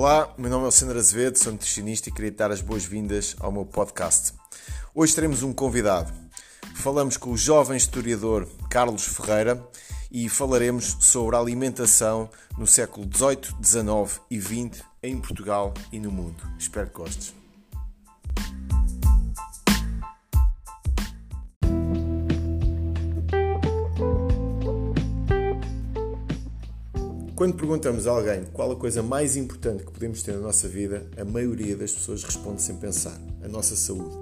Olá, meu nome é Alexandre Azevedo, sou nutricionista e queria dar as boas-vindas ao meu podcast. Hoje teremos um convidado. Falamos com o jovem historiador Carlos Ferreira e falaremos sobre a alimentação no século XVIII, XIX e XX em Portugal e no mundo. Espero que gostes. Quando perguntamos a alguém qual a coisa mais importante que podemos ter na nossa vida, a maioria das pessoas responde sem pensar: a nossa saúde.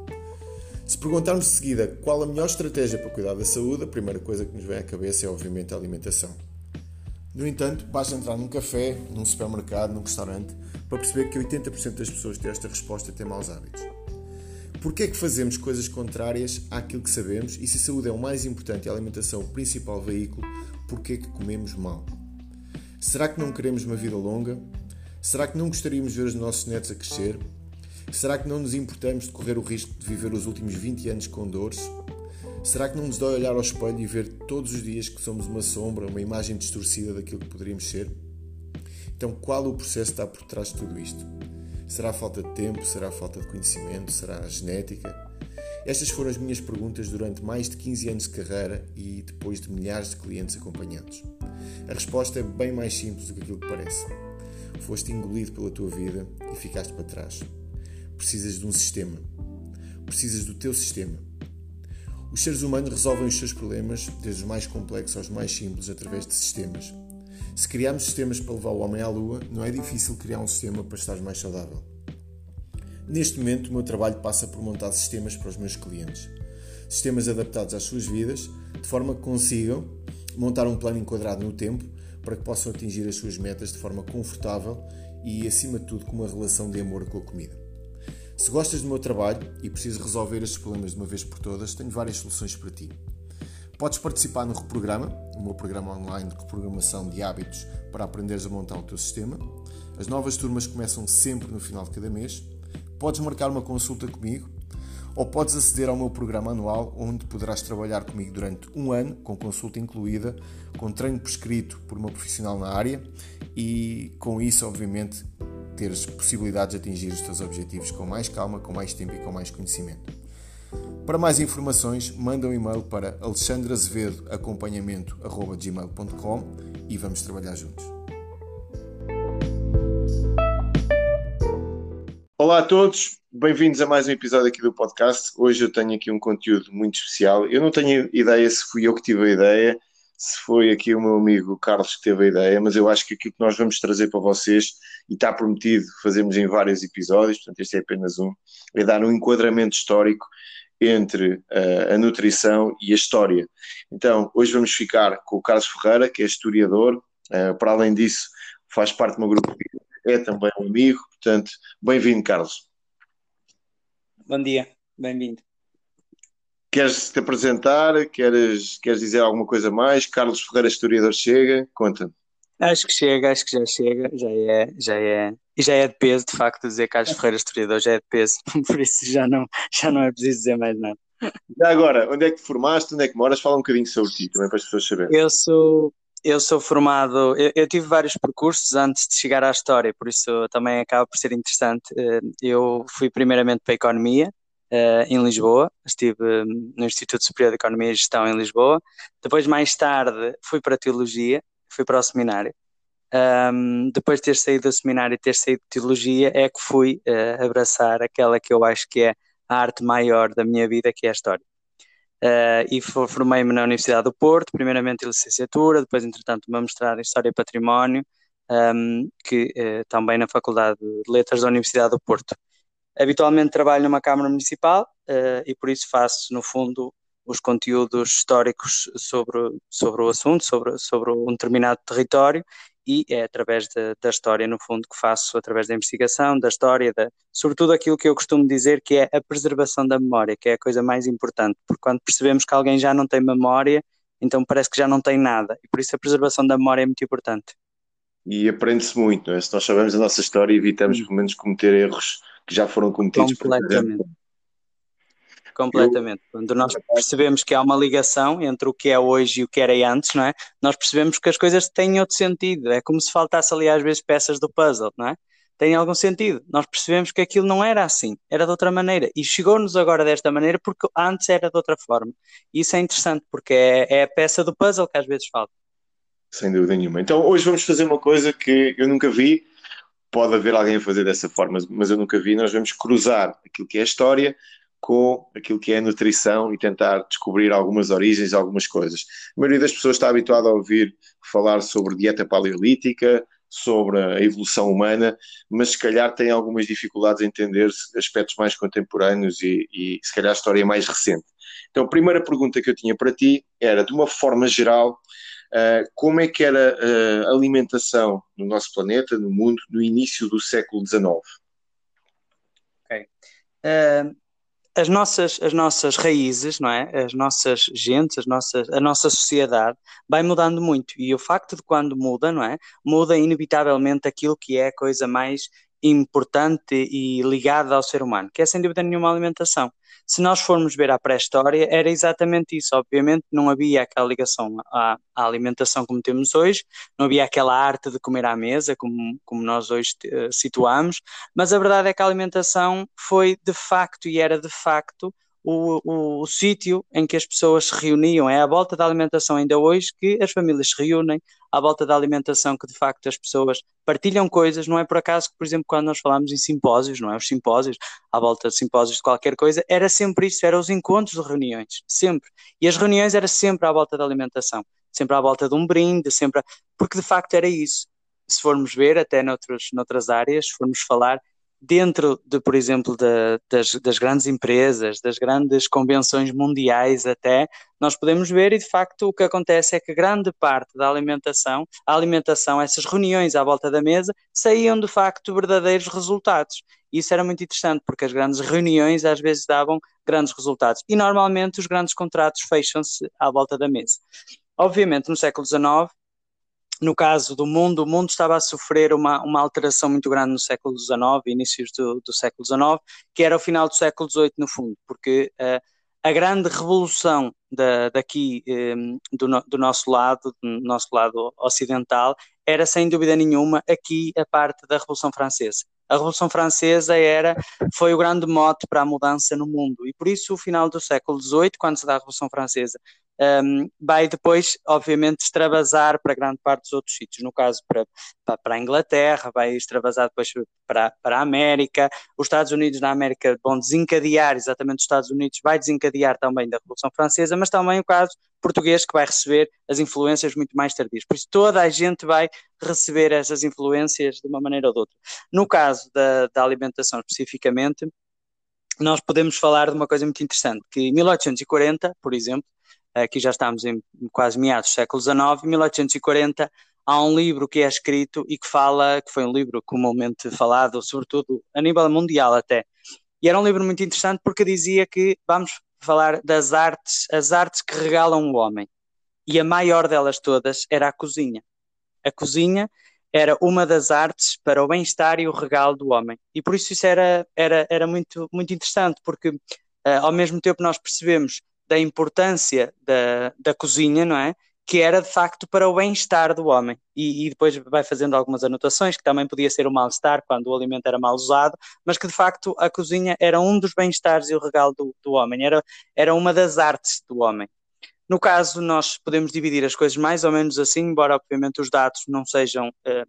Se perguntarmos de seguida qual a melhor estratégia para cuidar da saúde, a primeira coisa que nos vem à cabeça é, obviamente, a alimentação. No entanto, basta entrar num café, num supermercado, num restaurante, para perceber que 80% das pessoas que têm esta resposta têm maus hábitos. Porquê é que fazemos coisas contrárias àquilo que sabemos e se a saúde é o mais importante e a alimentação o principal veículo, porquê é que comemos mal? Será que não queremos uma vida longa? Será que não gostaríamos de ver os nossos netos a crescer? Será que não nos importamos de correr o risco de viver os últimos 20 anos com dores? Será que não nos dói olhar ao espelho e ver todos os dias que somos uma sombra, uma imagem distorcida daquilo que poderíamos ser? Então, qual o processo está por trás de tudo isto? Será a falta de tempo? Será a falta de conhecimento? Será a genética? Estas foram as minhas perguntas durante mais de 15 anos de carreira e depois de milhares de clientes acompanhados. A resposta é bem mais simples do que aquilo que parece. Foste engolido pela tua vida e ficaste para trás. Precisas de um sistema. Precisas do teu sistema. Os seres humanos resolvem os seus problemas, desde os mais complexos aos mais simples, através de sistemas. Se criarmos sistemas para levar o homem à lua, não é difícil criar um sistema para estar mais saudável. Neste momento, o meu trabalho passa por montar sistemas para os meus clientes. Sistemas adaptados às suas vidas, de forma que consigam montar um plano enquadrado no tempo para que possam atingir as suas metas de forma confortável e, acima de tudo, com uma relação de amor com a comida. Se gostas do meu trabalho e precisas resolver estes problemas de uma vez por todas, tenho várias soluções para ti. Podes participar no Reprograma, o meu programa online de reprogramação de hábitos para aprenderes a montar o teu sistema. As novas turmas começam sempre no final de cada mês podes marcar uma consulta comigo ou podes aceder ao meu programa anual, onde poderás trabalhar comigo durante um ano, com consulta incluída, com treino prescrito por uma profissional na área e, com isso, obviamente, teres possibilidades de atingir os teus objetivos com mais calma, com mais tempo e com mais conhecimento. Para mais informações, manda um e-mail para alexandrazevedoacompanhamento.gmail.com e vamos trabalhar juntos. Olá a todos, bem-vindos a mais um episódio aqui do podcast. Hoje eu tenho aqui um conteúdo muito especial. Eu não tenho ideia se fui eu que tive a ideia, se foi aqui o meu amigo Carlos que teve a ideia, mas eu acho que aquilo que nós vamos trazer para vocês, e está prometido, fazemos em vários episódios, portanto este é apenas um, é dar um enquadramento histórico entre uh, a nutrição e a história. Então, hoje vamos ficar com o Carlos Ferreira, que é historiador, uh, para além disso, faz parte do meu grupo é também um amigo, portanto, bem-vindo, Carlos. Bom dia, bem-vindo. Queres te apresentar? Queres, queres dizer alguma coisa mais? Carlos Ferreira, historiador, chega? Conta. Acho que chega, acho que já chega, já é, já é, e já é de peso, de facto, dizer Carlos Ferreira, historiador, já é de peso, por isso já não, já não é preciso dizer mais nada. Já agora, onde é que te formaste, onde é que moras? Fala um bocadinho sobre ti, também para as pessoas saberem. Eu sou, eu sou formado, eu, eu, tive vários percursos antes de chegar à história, por isso também acaba por ser interessante. Eh, eu fui primeiramente para a Economia, eh, em Lisboa, estive hum, no Instituto Superior de Economia e Gestão em Lisboa. Depois, mais tarde, fui para a Teologia, fui para o seminário. Um, depois de ter saído do seminário e ter saído de Teologia, é que fui uh, abraçar aquela que eu acho que é a arte maior da minha vida, que é a História. Uh, e formei-me na Universidade do Porto, primeiramente em licenciatura, depois, entretanto, uma mestrado em História e Património, um, ehm, que uh, também na Faculdade de Letras da Universidade do Porto. Habitualmente trabalho numa Câmara Municipal uh, e por isso faço, no fundo, os conteúdos históricos sobre, sobre o assunto, sobre, sobre um determinado território e é através de, da história, no fundo, que faço, através da investigação, da história, da, sobretudo aquilo que eu costumo dizer que é a preservação da memória, que é a coisa mais importante, porque quando percebemos que alguém já não tem memória, então parece que já não tem nada, e por isso a preservação da memória é muito importante. E aprende-se muito, não é? Se nós sabemos a nossa história, evitamos pelo menos cometer erros que já foram cometidos. Completamente. Por completamente. Eu... Quando nós percebemos que há uma ligação entre o que é hoje e o que era antes, não é? Nós percebemos que as coisas têm outro sentido. É como se faltasse ali às vezes peças do puzzle, não é? tem algum sentido. Nós percebemos que aquilo não era assim, era de outra maneira. E chegou-nos agora desta maneira porque antes era de outra forma. E isso é interessante porque é, é a peça do puzzle que às vezes falta. Sem dúvida nenhuma. Então hoje vamos fazer uma coisa que eu nunca vi. Pode haver alguém a fazer dessa forma, mas eu nunca vi. Nós vamos cruzar aquilo que é a história com aquilo que é nutrição e tentar descobrir algumas origens, algumas coisas. A maioria das pessoas está habituada a ouvir falar sobre dieta paleolítica, sobre a evolução humana, mas se calhar tem algumas dificuldades em entender aspectos mais contemporâneos e, e se calhar a história mais recente. Então, a primeira pergunta que eu tinha para ti era, de uma forma geral, uh, como é que era a alimentação no nosso planeta, no mundo, no início do século XIX? Ok. Uh, as nossas, as nossas raízes, não é? As nossas gentes, as nossas, a nossa sociedade vai mudando muito. E o facto de quando muda, não é? Muda inevitavelmente aquilo que é a coisa mais importante e ligada ao ser humano, que é sem dúvida nenhuma alimentação. Se nós formos ver a pré-história, era exatamente isso. Obviamente não havia aquela ligação à, à, alimentação como temos hoje, não havia aquela arte de comer à mesa como, como nós hoje uh, situamos, mas a verdade é que a alimentação foi de facto e era de facto o, o, o sítio em que as pessoas se reuniam. É à volta da alimentação ainda hoje que as famílias se reúnem, à volta da alimentação que de facto as pessoas partilham coisas. Não é por acaso que, por exemplo, quando nós falamos em simpósios, não é? Os simpósios, à volta de simpósios de qualquer coisa, era sempre isso, eram os encontros de reuniões, sempre. E as reuniões era sempre à volta da alimentação, sempre à volta de um brinde, sempre, a... porque de facto era isso. Se formos ver, até noutros, noutras áreas, se formos falar, dentro de, por exemplo, de, das, das, grandes empresas, das grandes convenções mundiais até, nós podemos ver e de facto o que acontece é que grande parte da alimentação, a alimentação, essas reuniões à volta da mesa, saíam de facto verdadeiros resultados. Isso era muito interessante porque as grandes reuniões às vezes davam grandes resultados e normalmente os grandes contratos fecham-se à volta da mesa. Obviamente no século XIX no caso do mundo, o mundo estava a sofrer uma, uma alteração muito grande no século XIX, inícios do, do século XIX, que era o final do século XVIII, no fundo, porque uh, a grande revolução da, daqui um, ehm, do, do, nosso lado, do nosso lado ocidental, era sem dúvida nenhuma aqui a parte da Revolução Francesa. A Revolução Francesa era, foi o grande mote para a mudança no mundo e por isso o final do século XVIII, quando se dá a Revolução Francesa, um, vai depois, obviamente, extravasar para grande parte dos outros sítios. No caso, para, para, para a Inglaterra, vai extravasar depois para, para a América. Os Estados Unidos da América vão desencadear, exatamente os Estados Unidos vai desencadear também da Revolução Francesa, mas também o caso português que vai receber as influências muito mais tardias. Por isso, toda a gente vai receber essas influências de uma maneira ou de outra. No caso da, da alimentação especificamente, nós podemos falar de uma coisa muito interessante, que em 1840, por exemplo, aqui já estamos em quase meados do século XIX, 1840, há um livro que é escrito e que fala, que foi um livro comumente falado, sobretudo a nível mundial até, e era um livro muito interessante porque dizia que vamos falar das artes, as artes que regalam o homem, e a maior delas todas era a cozinha. A cozinha era uma das artes para o bem-estar e o regalo do homem. E por isso isso era, era, era muito, muito interessante, porque uh, ao mesmo tempo nós percebemos da importância da, da cozinha, não é? Que era de facto para o bem-estar do homem. E, e, depois vai fazendo algumas anotações, que também podia ser o mal-estar quando o alimento era mal usado, mas que de facto a cozinha era um dos bem-estares e o regalo do, do homem, era, era uma das artes do homem. No caso, nós podemos dividir as coisas mais ou menos assim, embora obviamente os dados não sejam eh,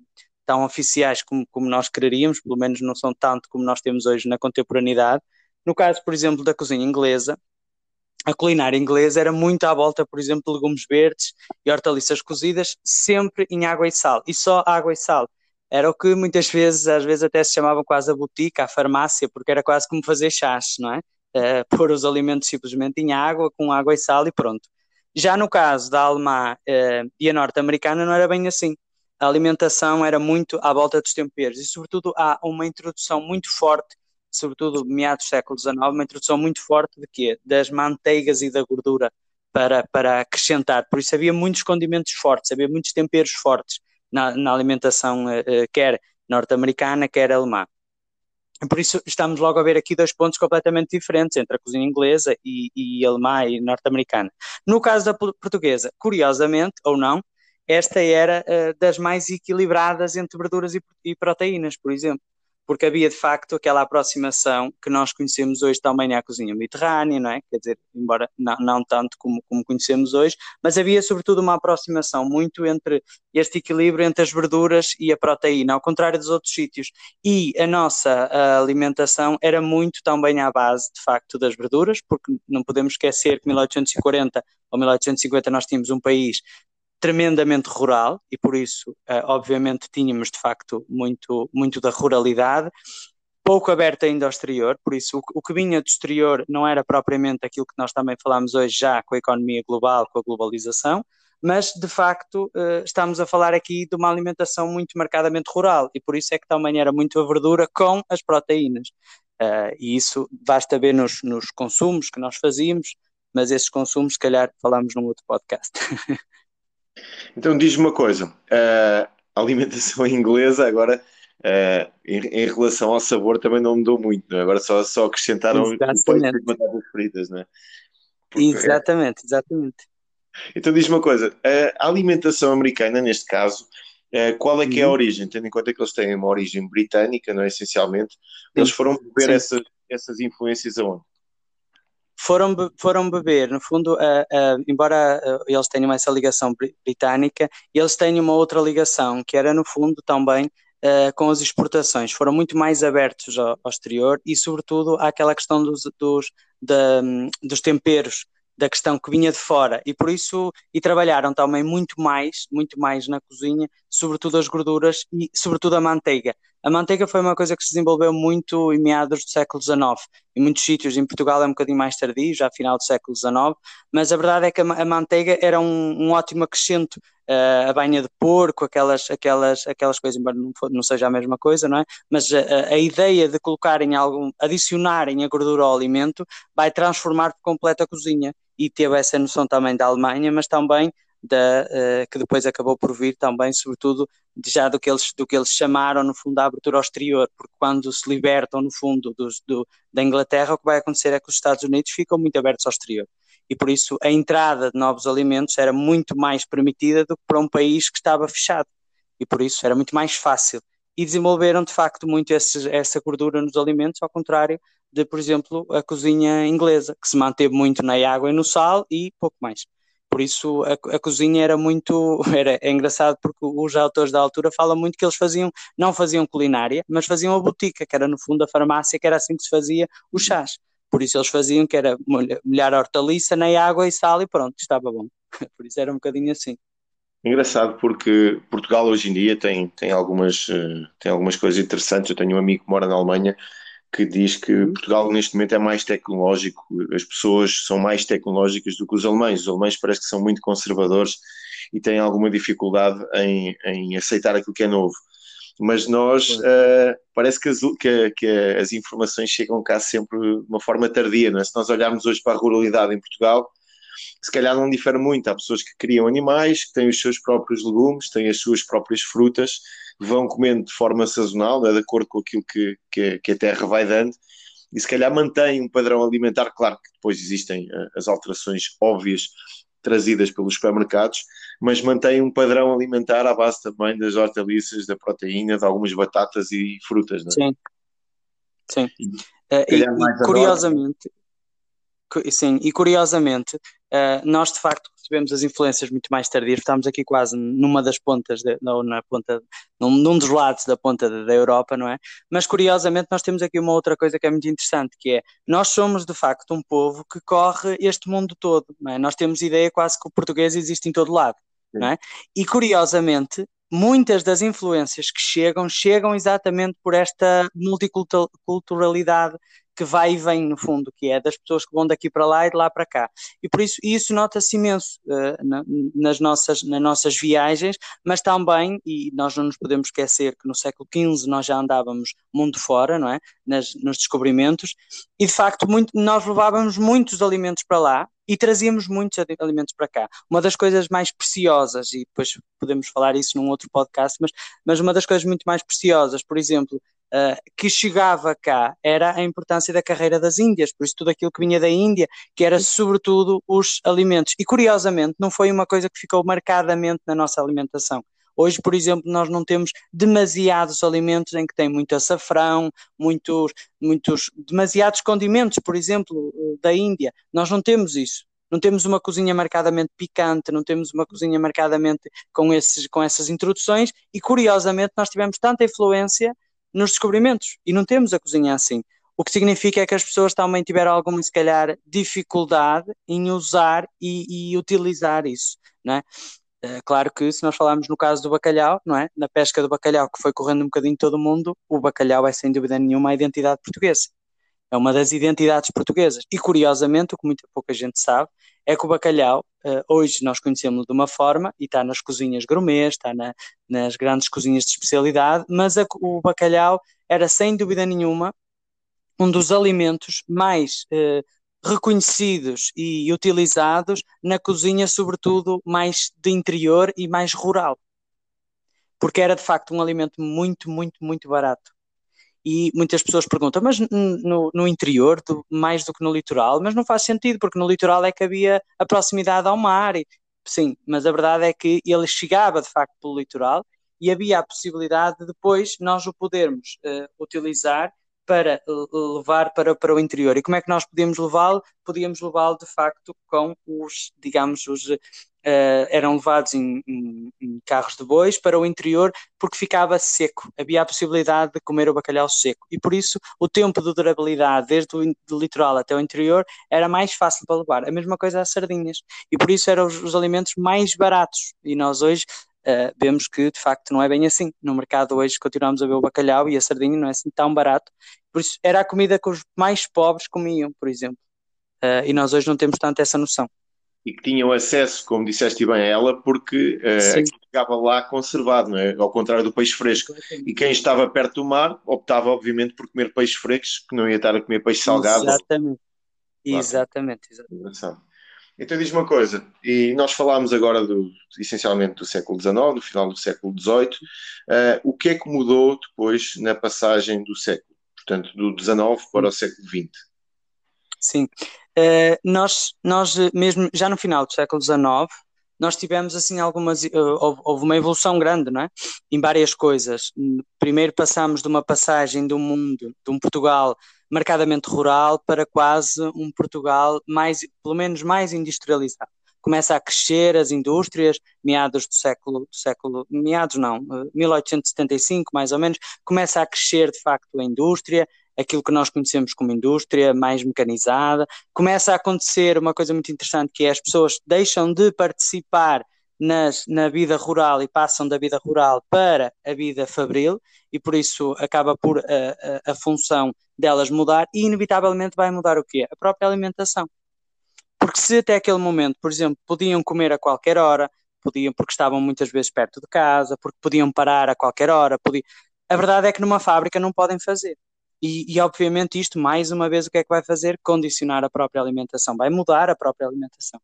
tão oficiais como, como nós quereríamos, pelo menos não são tanto como nós temos hoje na contemporaneidade. No caso, por exemplo, da cozinha inglesa, a culinária inglesa era muito à volta, por exemplo, de legumes verdes e hortaliças cozidas, sempre em água e sal, e só água e sal. Era o que muitas vezes, às vezes até se chamava quase a botica, a farmácia, porque era quase como fazer chás, não é? Uh, pôr os alimentos simplesmente em água, com água e sal e pronto. Já no caso da alemã uh, e a norte-americana não era bem assim. A alimentação era muito à volta dos temperos e, sobretudo, há uma introdução muito forte sobretudo meados do século XIX, uma introdução muito forte de quê? Das manteigas e da gordura para, para acrescentar. Por isso havia muitos condimentos fortes, havia muitos temperos fortes na, na alimentação, uh, quer norte-americana, quer alemã. Por isso estamos logo a ver aqui dois pontos completamente diferentes entre a cozinha inglesa e, e alemã e norte-americana. No caso da portuguesa, curiosamente ou não, esta era uh, das mais equilibradas entre verduras e, e proteínas, por exemplo porque havia de facto aquela aproximação que nós conhecemos hoje também à cozinha mediterrânea, não é? Quer dizer, embora não, não tanto como, como conhecemos hoje, mas havia sobretudo uma aproximação muito entre este equilíbrio entre as verduras e a proteína, ao contrário dos outros sítios. E a nossa a alimentação era muito também à base, de facto, das verduras, porque não podemos esquecer que 1840 ou 1850 nós tínhamos um país tremendamente rural e por isso, uh, obviamente, tínhamos de facto muito, muito da ruralidade, pouco aberto ainda ao exterior, por isso o, que vinha do exterior não era propriamente aquilo que nós também falamos hoje já com a economia global, com a globalização, mas de facto uh, estamos a falar aqui de uma alimentação muito marcadamente rural e por isso é que também era muito a verdura com as proteínas. Uh, e isso basta ver nos, nos consumos que nós fazíamos, mas esses consumos, se calhar, falamos num outro podcast. Então diz-me uma coisa, a alimentação inglesa agora uh, em, em, relação ao sabor também não mudou muito, não é? agora só, só acrescentaram os batatas fritas, não é? Porque... Exatamente, exatamente. Então diz-me uma coisa, a alimentação americana neste caso, qual é que é a uhum. origem? Tendo em conta que eles têm uma origem britânica, não é? Essencialmente, eles foram ver essas, essas influências aonde? Foram, foram beber, no fundo, uh, uh, embora uh, eles tenham essa ligação britânica, eles têm uma outra ligação, que era, no fundo, também com as exportações. Foram muito mais abertos ao, ao exterior e, sobretudo, àquela questão dos, dos, dos temperos da questão que vinha de fora e por isso e trabalharam também muito mais, muito mais na cozinha, sobretudo as gorduras e sobretudo a manteiga. A manteiga foi uma coisa que se desenvolveu muito em meados do século XIX. Em muitos sítios, em Portugal é um bocadinho mais tardio, já final do século XIX, mas a verdade é que a, manteiga era um, um ótimo acrescento uh, a banha de porco, aquelas, aquelas, aquelas coisas, embora não, não seja a mesma coisa, não é? Mas a, a ideia de colocarem algum, adicionarem a gordura ao alimento vai transformar por completo a cozinha e teve essa noção também da Alemanha, mas também da, uh, que depois acabou por vir também, sobretudo, já do que, eles, do que eles chamaram, no fundo, a abertura ao exterior, porque quando se libertam, no fundo, dos, do, da Inglaterra, o que vai acontecer é que os Estados Unidos ficam muito abertos ao exterior. E por isso a entrada de novos alimentos era muito mais permitida do que para um país que estava fechado. E por isso era muito mais fácil. E desenvolveram, de facto, muito esse, essa gordura nos alimentos, ao contrário de, por exemplo, a cozinha inglesa, que se manteve muito na água e no sal e pouco mais. Por isso a, a cozinha era muito. Era, é engraçado porque os autores da altura falam muito que eles faziam, não faziam culinária, mas faziam a botica, que era no fundo a farmácia, que era assim que se fazia os chás. Por isso eles faziam que era molhar a hortaliça na água e sal e pronto, estava bom. Por isso era um bocadinho assim. Engraçado porque Portugal hoje em dia tem, tem, algumas, eh, tem algumas coisas interessantes. Eu tenho um amigo que mora na Alemanha que diz que uhum. Portugal neste momento é mais tecnológico, as pessoas são mais tecnológicas do que os alemães. Os alemães parece que são muito conservadores e têm alguma dificuldade em, em aceitar aquilo que é novo. Mas nós, uh, parece que as, que, que as, informações chegam cá sempre de uma forma tardia. Não é? Se nós olharmos hoje para a ruralidade em Portugal, se calhar não difere muito. Há pessoas que criam animais, que têm os seus próprios legumes, têm as suas próprias frutas, vão comendo de forma sazonal, é, de acordo com aquilo que, que, que, a terra vai dando, e se calhar mantém um padrão alimentar. Claro que depois existem uh, as alterações óbvias trazidas pelos supermercados, mas mantém um padrão alimentar à base também das hortaliças, da proteína, de algumas batatas e frutas, não é? Sim. Sim. E, uh, e, e curiosamente, sim, e curiosamente, uh, nós de facto recebemos as influências muito mais tardias, estamos aqui quase numa das pontas, de, na ponta, num, num, dos lados da ponta da Europa, não é? Mas curiosamente nós temos aqui uma outra coisa que é muito interessante, que é, nós somos de facto um povo que corre este mundo todo, não é? Nós temos ideia quase que o português existe em todo lado, não é? E curiosamente, muitas das influências que chegam, chegam exatamente por esta multiculturalidade que vai e vem, no fundo, que é das pessoas que vão daqui para lá e de lá para cá. E por isso isso nota-se imenso uh, na, nas, nossas, nas nossas viagens, mas também, e nós não nos podemos esquecer que no século XV nós já andávamos mundo fora, não é? Nas, nos descobrimentos, e de facto muito, nós levávamos muitos alimentos para lá, e trazíamos muitos alimentos para cá. Uma das coisas mais preciosas, e depois podemos falar isso num outro podcast, mas, mas uma das coisas muito mais preciosas, por exemplo, Uh, que chegava cá era a importância da carreira das Índias, por isso tudo aquilo que vinha da Índia, que era sobretudo os alimentos. E curiosamente, não foi uma coisa que ficou marcadamente na nossa alimentação. Hoje, por exemplo, nós não temos demasiados alimentos em que tem muito açafrão, muitos, muitos, demasiados condimentos, por exemplo, da Índia. Nós não temos isso. Não temos uma cozinha marcadamente picante, não temos uma cozinha marcadamente com, esses, com essas introduções, e curiosamente nós tivemos tanta influência nos descobrimentos e não temos a cozinha assim. O que significa é que as pessoas também tiveram alguma, se calhar, dificuldade em usar e, e utilizar isso, não é? Eh, claro que se nós falarmos no caso do bacalhau, não é? Na pesca do bacalhau, que foi correndo um bocadinho todo o mundo, o bacalhau é sem dúvida nenhuma a identidade portuguesa. É uma das identidades portuguesas. E curiosamente, o que muita pouca gente sabe, é que o bacalhau, uh, hoje nós conhecemos de uma forma, e está nas cozinhas gourmet, está na, nas grandes cozinhas de especialidade, mas a, o bacalhau era sem dúvida nenhuma um dos alimentos mais uh, reconhecidos e utilizados na cozinha, sobretudo mais de interior e mais rural. Porque era de facto um alimento muito, muito, muito barato e muitas pessoas perguntam, mas no, no interior, do, mais do que no litoral? Mas não faz sentido, porque no litoral é que havia a proximidade ao mar. E, sim, mas a verdade é que ele chegava de facto pelo litoral e havia a possibilidade de depois nós o podermos uh, utilizar para levar para, para o interior. E como é que nós podíamos levá-lo? Podíamos levá-lo de facto com os, digamos, os, uh, eram levados em, em, em, carros de bois para o interior porque ficava seco. Havia a possibilidade de comer o bacalhau seco. E por isso o tempo de durabilidade, desde o do litoral até o interior, era mais fácil para levar. A mesma coisa as sardinhas. E por isso eram os, os alimentos mais baratos. E nós hoje uh, vemos que de facto não é bem assim. No mercado hoje continuamos a ver o bacalhau e a sardinha não é assim tão barato. Por isso era a comida que os mais pobres comiam, por exemplo. Uh, e nós hoje não temos tanto essa noção. E que tinham acesso, como disseste bem a ela, porque uh, ficava lá conservado, não é? ao contrário do peixe fresco. E quem estava perto do mar optava, obviamente, por comer peixes frescos, que não ia estar a comer peixe salgado. Exatamente. Claro. Exatamente, exatamente. Então diz uma coisa, e nós falámos agora do, essencialmente do século XIX, do final do século XVIII, uh, o que é que mudou depois na passagem do século, portanto do XIX para o século XX? Sim, uh, nós, nós mesmo já no final do século XIX, nós tivemos assim algumas, uh, houve uma evolução grande, não é? Em várias coisas. Primeiro passámos de uma passagem do mundo, de um Portugal marcadamente rural para quase um Portugal mais, pelo menos mais industrializado. Começa a crescer as indústrias, meados do século, do século, meados não, 1875 eh, mais ou menos, começa a crescer de facto a indústria, aquilo que nós conhecemos como indústria mais mecanizada, começa a acontecer uma coisa muito interessante que é as pessoas deixam de participar nas, na vida rural e passam da vida rural para a vida fabril e por isso acaba por a, a, a, função delas mudar e inevitavelmente vai mudar o quê? A própria alimentação. Porque se até aquele momento, por exemplo, podiam comer a qualquer hora, podiam porque estavam muitas vezes perto de casa, porque podiam parar a qualquer hora, podiam... a verdade é que numa fábrica não podem fazer. E, e, obviamente isto, mais uma vez, o que é que vai fazer? Condicionar a própria alimentação, vai mudar a própria alimentação.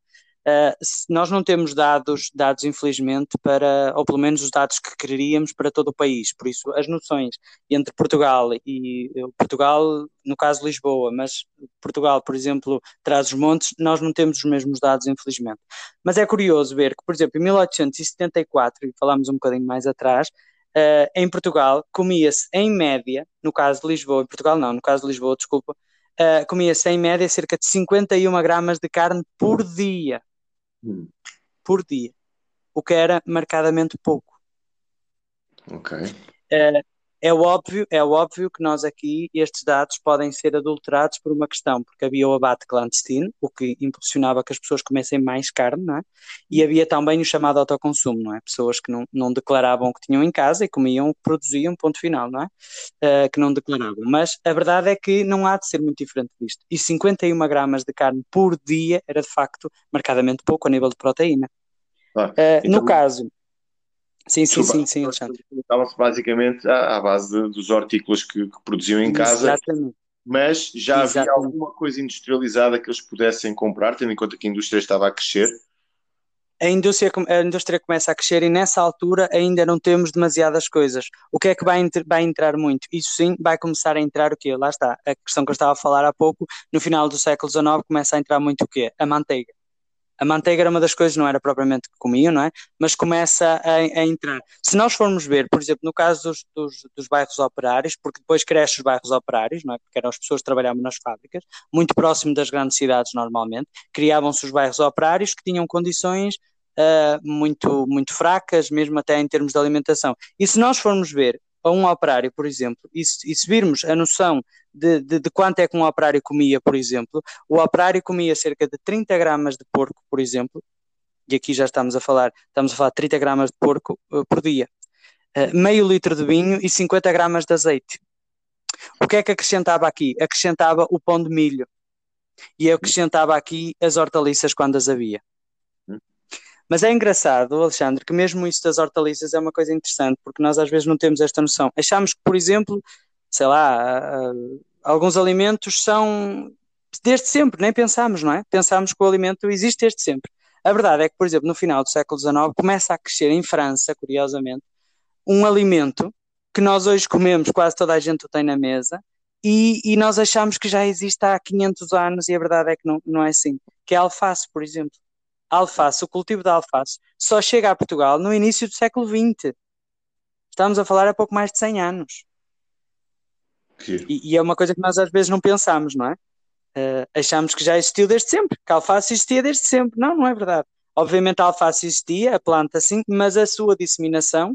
Uh, nós não temos dados, dados infelizmente, para, ou pelo menos os dados que queríamos para todo o país, por isso as noções entre Portugal e Portugal, no caso Lisboa, mas Portugal, por exemplo, traz os montes, nós não temos os mesmos dados, infelizmente. Mas é curioso ver que, por exemplo, em 1874, e falámos um bocadinho mais atrás, uh, em Portugal comia-se em média, no caso de Lisboa, em Portugal não, no caso de Lisboa, desculpa, uh, comia-se em média cerca de 51 gramas de carne por dia hum. por dia, o que era marcadamente pouco. Ok. Uh, é óbvio, é óbvio que nós aqui, estes dados podem ser adulterados por uma questão, porque havia o abate clandestino, o que impulsionava que as pessoas comessem mais carne, não é? E havia também o chamado autoconsumo, não é? Pessoas que não, não declaravam o que tinham em casa e comiam o que produziam, ponto final, não é? Uh, que não declaravam. Mas a verdade é que não há de ser muito diferente disto. E 51 gramas de carne por dia era de facto marcadamente pouco a nível de proteína. Ah, uh, então... No caso Sim, sim, sim, sim, Alexandre. Estavam-se basicamente à, à base de, dos artículos que, que, produziam em casa. Exatamente. Mas já Exatamente. havia alguma coisa industrializada que eles pudessem comprar, tendo em conta que a indústria estava a crescer? A indústria, a indústria começa a crescer e nessa altura ainda não temos demasiadas coisas. O que é que vai, vai entrar muito? Isso sim vai começar a entrar o quê? Lá está, a questão que eu estava a falar há pouco, no final do século XIX começa a entrar muito o quê? A manteiga. A manteiga era uma das coisas, não era propriamente que comiam, não é? Mas começa a, a entrar. Se nós formos ver, por exemplo, no caso dos, dos, dos, bairros operários, porque depois crescem os bairros operários, não é? Porque eram as pessoas que trabalhavam nas fábricas, muito próximo das grandes cidades normalmente, criavam-se os bairros operários que tinham condições uh, muito, muito fracas, mesmo até em termos de alimentação. E se nós formos ver a um operário, por exemplo, e se, e se virmos a noção de, de, de, quanto é que um operário comia, por exemplo, o operário comia cerca de 30 gramas de porco, por exemplo, e aqui já estamos a falar, estamos a falar de 30 gramas de porco uh, por dia, uh, meio litro de vinho e 50 gramas de azeite. O que é que acrescentava aqui? Acrescentava o pão de milho e acrescentava aqui as hortaliças quando as havia. Mas é engraçado, Alexandre, que mesmo isso das hortaliças é uma coisa interessante, porque nós às vezes não temos esta noção. Achamos que, por exemplo, sei lá, alguns alimentos são desde sempre, nem pensamos, não é? Pensamos que o alimento existe desde sempre. A verdade é que, por exemplo, no final do século XIX começa a crescer em França, curiosamente, um alimento que nós hoje comemos, quase toda a gente o tem na mesa, e, e, nós achamos que já existe há 500 anos e a verdade é que não, não é assim. Que é a alface, por exemplo alface, o cultivo da alface, só chega a Portugal no início do século XX. Estamos a falar há pouco mais de 100 anos. E, e, é uma coisa que nós às vezes não pensamos, não é? Uh, achamos que já existiu desde sempre, que a alface existia desde sempre. Não, não é verdade. Obviamente a alface existia, a planta sim, mas a sua disseminação,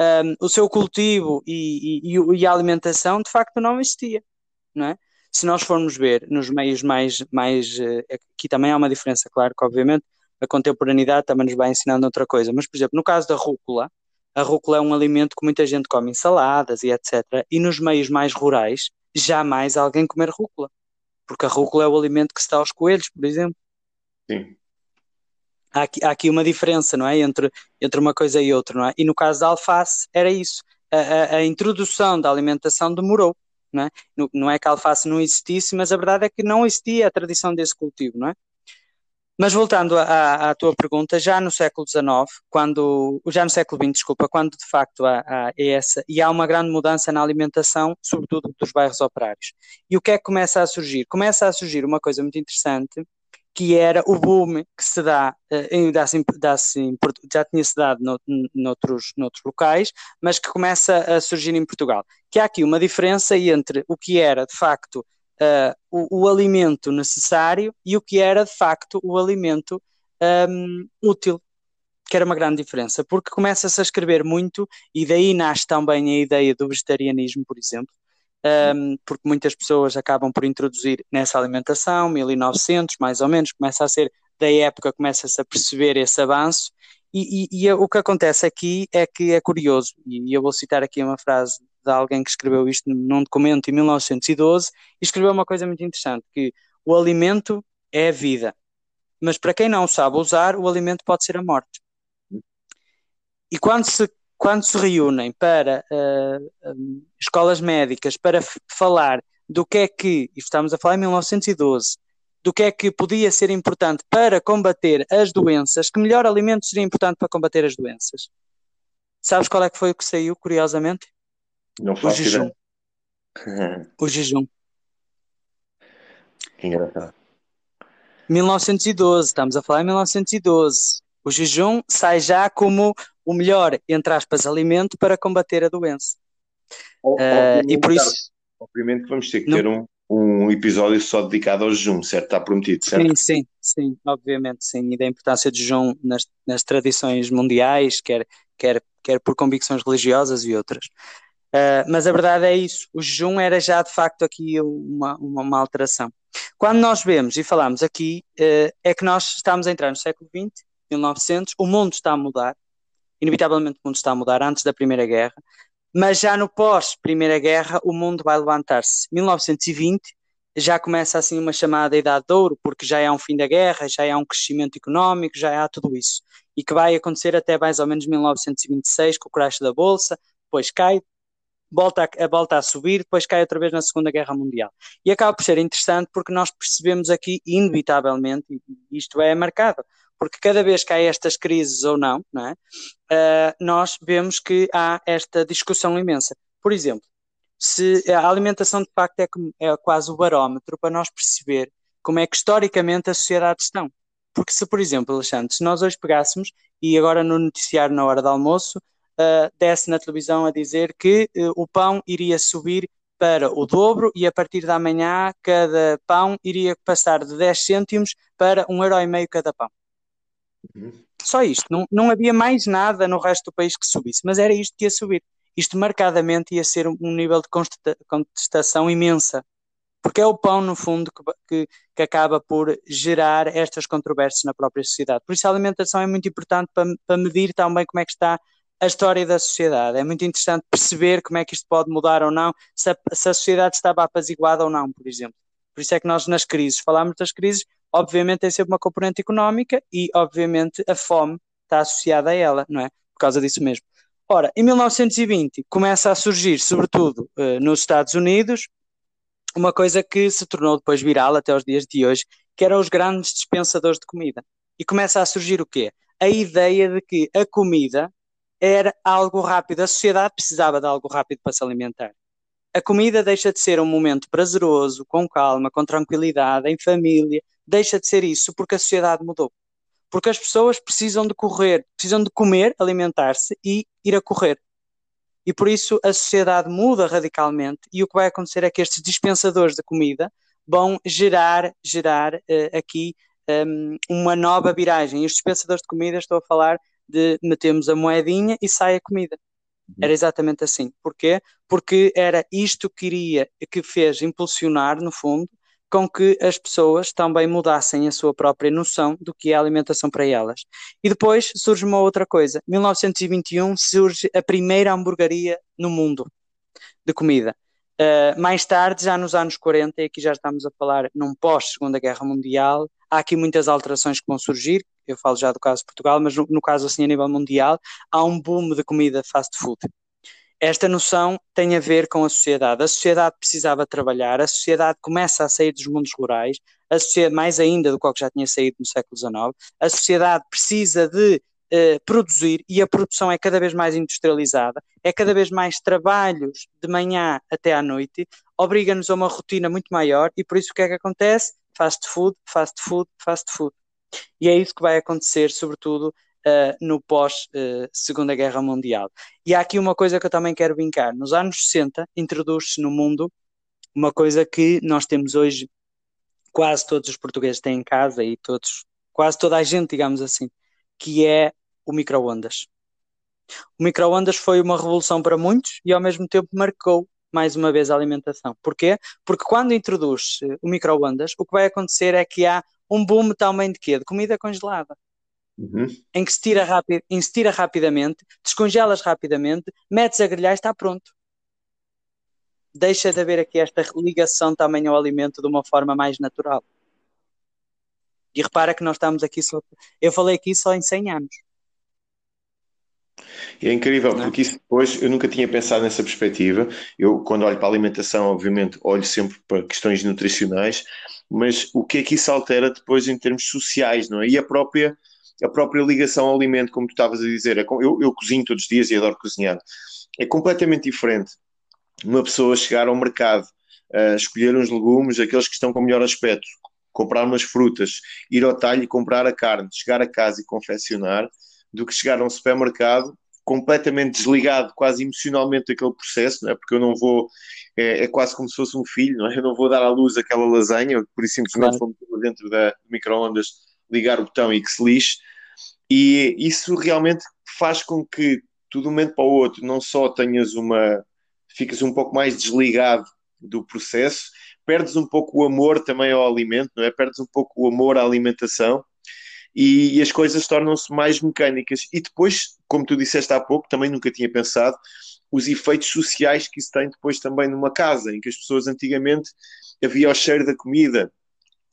um, ehm, o seu cultivo e, e, e, a alimentação de facto não existia, não é? Se nós formos ver nos meios mais, mais uh, aqui também há uma diferença, claro que obviamente a contemporaneidade também nos vai ensinando outra coisa. Mas, por exemplo, no caso da rúcula, a rúcula é um alimento que muita gente come em saladas e etc. E nos meios mais rurais, jamais alguém comer rúcula. Porque a rúcula é o alimento que se dá aos coelhos, por exemplo. Sim. Há aqui, há aqui uma diferença, não é? Entre, entre uma coisa e outra, não é? E no caso da alface, era isso. A, a, a introdução da alimentação demorou. Não é? não é que a alface não existisse, mas a verdade é que não existia a tradição desse cultivo, não é? Mas voltando à, à, tua pergunta, já no século XIX, quando, já no século XX, desculpa, quando de facto há, há essa, e há uma grande mudança na alimentação, sobretudo dos bairros operários. E o que é que começa a surgir? Começa a surgir uma coisa muito interessante, que era o boom que se dá, eh, já tinha se dado no, noutros, noutros locais, mas que começa a surgir em Portugal. Que há aqui uma diferença entre o que era de facto uh, o, o, alimento necessário e o que era de facto o alimento um, útil, que era uma grande diferença, porque começa-se a escrever muito e daí nasce também a ideia do vegetarianismo, por exemplo, um, porque muitas pessoas acabam por introduzir nessa alimentação, 1900 mais ou menos, começa a ser da época, começa-se a perceber esse avanço. E, e, e, o que acontece aqui é que é curioso, e eu vou citar aqui uma frase de alguém que escreveu isto num documento em 1912 e escreveu uma coisa muito interessante, que o alimento é a vida, mas para quem não sabe usar, o alimento pode ser a morte. E quando se, quando se reúnem para uh, escolas médicas para falar do que é que, e estamos a falar em 1912, do que é que podia ser importante para combater as doenças, que melhor alimento seria importante para combater as doenças. Sabes qual é que foi o que saiu, curiosamente? Não faço o jejum. o jejum. Que engraçado. 1912, estamos a falar em 1912. O jejum sai já como o melhor, entre aspas, alimento para combater a doença. uh, e por isso. Obviamente que vamos ter que não... ter um, um episódio só dedicado ao jejum, certo? Está prometido, certo? Sim, sim, sim, obviamente, sim. E da importância do jejum nas, nas tradições mundiais, quer, quer, quer por convicções religiosas e outras. Uh, mas a verdade é isso, o jejum era já de facto aqui uma, uma, uma alteração. Quando nós vemos e falamos aqui, uh, é que nós estamos a entrar no século XX, 1900, o mundo está a mudar, inevitavelmente o mundo está a mudar antes da Primeira Guerra, mas já no pós-Primeira Guerra o mundo vai levantar-se. 1920 já começa assim uma chamada Idade de Ouro, porque já é um fim da guerra, já é um crescimento económico, já há tudo isso. E que vai acontecer até mais ou menos 1926, com o crash da Bolsa, depois cai, volta a, volta a subir, depois cai outra vez na Segunda Guerra Mundial. E acaba por ser interessante porque nós percebemos aqui, inevitavelmente, isto é marcado, porque cada vez que há estas crises ou não, não é? Uh, nós vemos que há esta discussão imensa. Por exemplo, se a alimentação de facto é, é quase o barómetro para nós perceber como é que historicamente as sociedades estão. Porque se, por exemplo, Alexandre, se nós hoje pegássemos e agora no noticiário na hora do almoço uh, desse na televisão a dizer que uh, o pão iria subir para o dobro e a partir da manhã cada pão iria passar de 10 cêntimos para um euro e meio cada pão. Uhum. Só isto, não, não havia mais nada no resto do país que subisse, mas era isto que ia subir. Isto marcadamente ia ser um nível de contestação imensa, porque é o pão, no fundo, que, que, que acaba por gerar estas controvérsias na própria sociedade. Por isso a alimentação é muito importante para, para medir também como é que está a história da sociedade. É muito interessante perceber como é que isto pode mudar ou não, se a, se a sociedade estava apaziguada ou não, por exemplo. Por isso é que nós nas crises, falamos das crises, obviamente tem sempre uma componente económica e, obviamente, a fome está associada a ela, não é? Por causa disso mesmo. Ora, em 1920 começa a surgir, sobretudo uh, nos Estados Unidos, uma coisa que se tornou depois viral até os dias de hoje, que eram os grandes dispensadores de comida. E começa a surgir o quê? A ideia de que a comida era algo rápido. A sociedade precisava de algo rápido para se alimentar. A comida deixa de ser um momento prazeroso, com calma, com tranquilidade, em família. Deixa de ser isso porque a sociedade mudou. Porque as pessoas precisam de correr, precisam de comer, alimentar-se e ir a correr. E por isso a sociedade muda radicalmente e o que vai acontecer é que estes dispensadores de comida vão gerar, gerar uh, aqui um, uma nova viragem. E os dispensadores de comida, estou a falar de metemos a moedinha e sai a comida. Uhum. Era exatamente assim. Porquê? Porque era isto que iria, que fez impulsionar, no fundo, com que as pessoas também mudassem a sua própria noção do que é a alimentação para elas. E depois surge uma outra coisa. Em 1921 surge a primeira hamburgueria no mundo de comida. Uh, mais tarde, já nos anos 40, e aqui já estamos a falar num pós-Segunda Guerra Mundial, há aqui muitas alterações que vão surgir, eu falo já do caso de Portugal, mas no, no caso assim a nível mundial, há um boom de comida fast food. Esta noção tem a ver com a sociedade. A sociedade precisava trabalhar, a sociedade começa a sair dos mundos rurais, a sociedade, mais ainda do que já tinha saído no século XIX, a sociedade precisa de eh, produzir e a produção é cada vez mais industrializada, é cada vez mais trabalhos de manhã até à noite, obriga-nos a uma rotina muito maior e por isso o que é que acontece? Fast food, fast food, fast food. E é isso que vai acontecer, sobretudo, uh, no pós-Segunda uh, Guerra Mundial. E há aqui uma coisa que eu também quero brincar. Nos anos 60, introduz-se no mundo uma coisa que nós temos hoje, quase todos os portugueses têm em casa e todos, quase toda a gente, digamos assim, que é o micro-ondas. O micro-ondas foi uma revolução para muitos e ao mesmo tempo marcou mais uma vez a alimentação. Porquê? Porque quando introduz o micro-ondas, o que vai acontecer é que há um boom também de quê? De comida congelada. Uhum. Em que se tira, rapid, em se tira rapidamente, descongelas rapidamente, metes a grelhar e está pronto. Deixa de haver aqui esta ligação também ao alimento de uma forma mais natural. E repara que nós estamos aqui só. Eu falei aqui só em 100 anos. E é incrível, não. É? porque isso depois eu nunca tinha pensado nessa perspectiva. Eu, quando olho para a alimentação, obviamente, olho sempre para questões nutricionais, mas o que é que isso altera depois em termos sociais, não é? E a própria, a própria ligação ao alimento, como tu estavas a dizer, é eu, eu cozinho todos os dias e adoro cozinhar. É completamente diferente uma pessoa chegar ao mercado, escolher uns legumes, aqueles que estão com melhor aspecto, comprar umas frutas, ir ao talho e comprar a carne, chegar a casa e confeccionar, do que chegar a um supermercado completamente desligado, quase emocionalmente daquele processo, não é? porque eu não vou, é, é, quase como se fosse um filho, não é? eu não vou dar à luz aquela lasanha, por isso simplesmente claro. vou dentro da micro-ondas, ligar o botão e que se lixe, e isso realmente faz com que, de um momento para o outro, não só tenhas uma, ficas um pouco mais desligado do processo, perdes um pouco o amor também ao alimento, não é? Perdes um pouco o amor à alimentação, e, e as coisas tornam-se mais mecânicas. E depois, como tu disseste há pouco, também nunca tinha pensado, os efeitos sociais que isso tem depois também numa casa, em que as pessoas antigamente havia o cheiro da comida,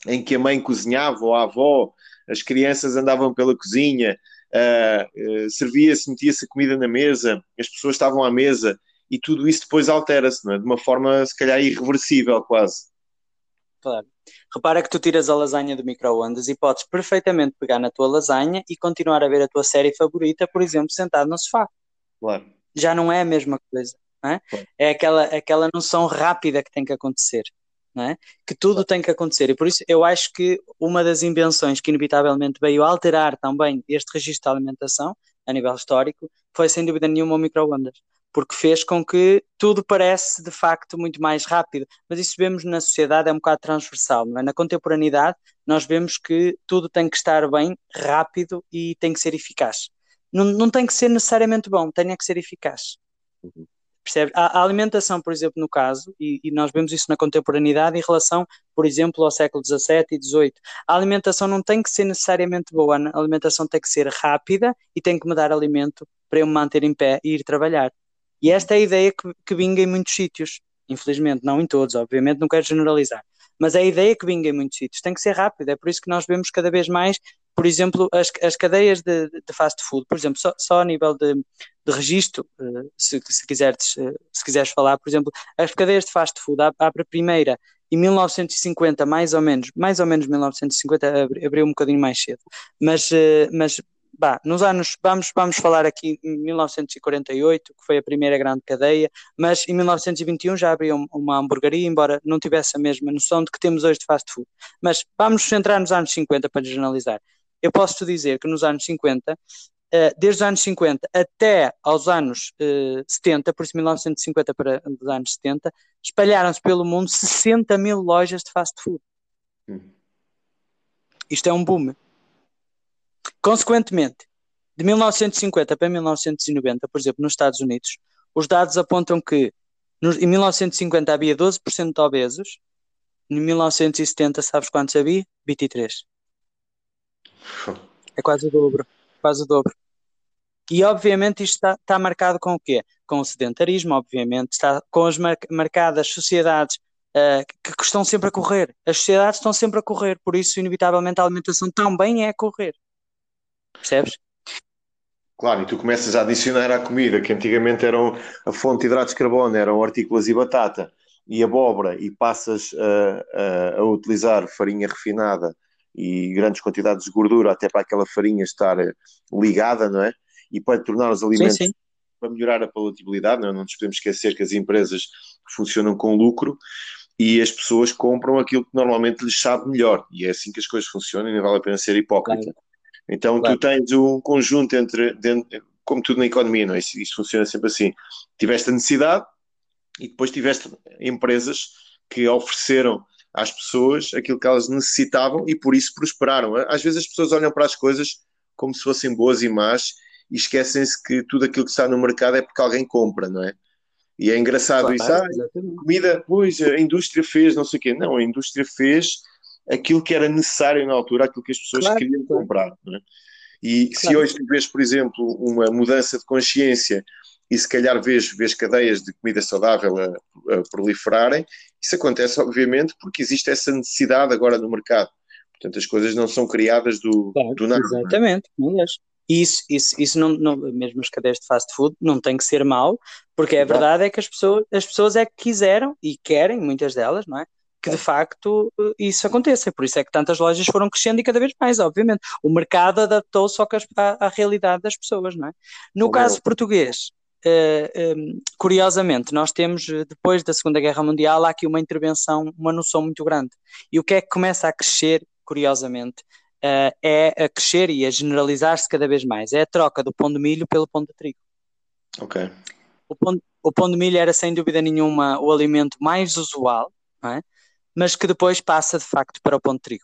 em que a mãe cozinhava ou a avó, as crianças andavam pela cozinha, uh, uh, servia-se, metia-se a comida na mesa, as pessoas estavam à mesa e tudo isso depois altera-se, é? de uma forma se calhar irreversível quase. Claro. Repara que tu tiras a lasanha do micro-ondas e podes perfeitamente pegar na tua lasanha e continuar a ver a tua série favorita, por exemplo, sentado no sofá. Claro. Já não é a mesma coisa. É? Claro. é aquela, aquela noção rápida que tem que acontecer. é? Que tudo tem que acontecer. E por isso eu acho que uma das invenções que inevitavelmente veio alterar também este registro de alimentação a nível histórico foi sem dúvida nenhuma o microondas porque fez com que tudo parece de facto muito mais rápido. Mas isso vemos na sociedade é um bocado transversal, é? Na contemporaneidade, nós vemos que tudo tem que estar bem, rápido e tem que ser eficaz. Não, não tem que ser necessariamente bom, tem que ser eficaz. Uhum. Percebe? A, a, alimentação, por exemplo, no caso, e, e, nós vemos isso na contemporaneidade em relação, por exemplo, ao século XVII e XVIII, a alimentação não tem que ser necessariamente boa, a alimentação tem que ser rápida e tem que me dar alimento para eu me manter em pé e ir trabalhar. E esta é a ideia que, que vinga em muitos sítios, infelizmente, não em todos, obviamente, não quero generalizar, mas é a ideia que vinga em muitos sítios. Tem que ser rápida, é por isso que nós vemos cada vez mais, por exemplo, as, as cadeias de, de fast food, por exemplo, só, só a nível de, de registro, eh, se, se, quiseres, eh, se quiseres falar, por exemplo, as cadeias de fast food, abre a primeira em 1950, mais ou menos, mais ou menos 1950, abriu um bocadinho mais cedo, mas, eh, mas bah, nos anos, vamos, vamos falar aqui em 1948, que foi a primeira grande cadeia, mas em 1921 já abriu uma hamburgueria, embora não tivesse a mesma noção de que temos hoje de fast food. Mas vamos centrar nos anos 50 para generalizar. Eu posso te dizer que nos anos 50, eh, desde os anos 50 até aos anos 70, eh, por isso 1950 para os anos 70, espalharam-se pelo mundo 60 mil lojas de fast food. Hum. Isto é um boom. Consequentemente, de 1950 para 1990, por exemplo, nos Estados Unidos, os dados apontam que em 1950 havia 12% de obesos, em 1970, sabes quantos havia? 23. É quase o dobro. Quase o dobro. E obviamente isto está, está marcado com o quê? Com o sedentarismo, obviamente, está com as mar marcadas sociedades uh, que, que, estão sempre a correr. As sociedades estão sempre a correr, por isso, inevitavelmente, a alimentação também é correr. Percebes? Claro, e tu começas a adicionar à comida, que antigamente eram a fonte de hidratos de carbono, eram hortícolas e batata, e abóbora, e passas a, a, a utilizar farinha refinada e grandes quantidades de gordura, até para aquela farinha estar ligada, não é? E para tornar os alimentos sim, sim. para melhorar a palatabilidade, não, é? não nos podemos esquecer que as empresas funcionam com lucro e as pessoas compram aquilo que normalmente lhes sabe melhor, e é assim que as coisas funcionam e não vale a pena ser hipócrita. Claro. Então claro. tu tens um conjunto entre, dentro, como tudo na economia, não é? Isso, isso funciona sempre assim. Tiveste a necessidade e depois tiveste empresas que ofereceram às pessoas aquilo que elas necessitavam e por isso prosperaram. Às vezes as pessoas olham para as coisas como se fossem boas e más e esquecem-se que tudo aquilo que está no mercado é porque alguém compra, não é? E é engraçado claro, isso. Ah, comida, pois, a indústria fez, não sei o quê. Não, a indústria fez aquilo que era necessário na altura, aquilo que as pessoas claro, queriam comprar. É? E claro. se hoje tu vês, por exemplo, uma mudança de consciência e se calhar vês, vês cadeias de comida saudável a, a proliferarem, isso acontece obviamente porque existe essa necessidade agora no mercado. Portanto, as coisas não são criadas do, claro, do nada. Exatamente, não é? Isso, isso, isso não, não, mesmo as cadeias de fast food não tem que ser mau, porque a verdade é que as pessoas, as pessoas é que quiseram e querem, muitas delas, não é? Que de facto isso aconteça. Por isso é que tantas lojas foram crescendo e cada vez mais, obviamente. O mercado adaptou-se à, à, realidade das pessoas, não é? No caso português, uh, um, curiosamente, nós temos, eh, depois da Segunda Guerra Mundial, há aqui uma intervenção, uma noção muito grande. E o que é que começa a crescer, curiosamente, uh, é a crescer e a generalizar-se cada vez mais. É a troca do pão de milho pelo pão de trigo. Ok. O pão, o pão de milho era sem dúvida nenhuma o alimento mais usual, não é? Mas que depois passa de facto para o pão de trigo.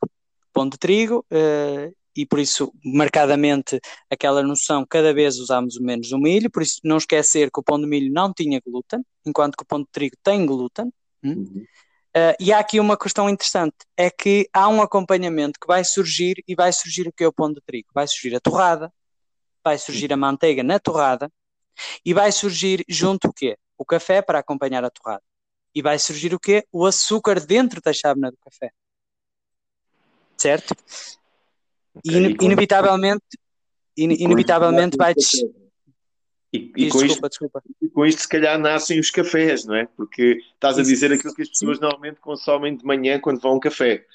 Pão de trigo, uh, e por isso, marcadamente, aquela noção, cada vez usamos menos o milho, por isso não esquecer que o pão de milho não tinha glúten, enquanto que o pão de trigo tem glúten. Hum? Uhum. Uh, e há aqui uma questão interessante, é que há um acompanhamento que vai surgir, e vai surgir o que é o pão de trigo? Vai surgir a torrada, vai surgir a manteiga na torrada, e vai surgir junto o quê? O café para acompanhar a torrada e vai surgir o quê? O açúcar dentro da chávena do café. Certo? Okay, e, in, inevitavelmente, in, inevitavelmente vai. E, e, com desculpa, isto, desculpa. e com isto, se calhar, nascem os cafés, não é? Porque estás a dizer aquilo que as pessoas normalmente consomem de manhã quando vão a um café.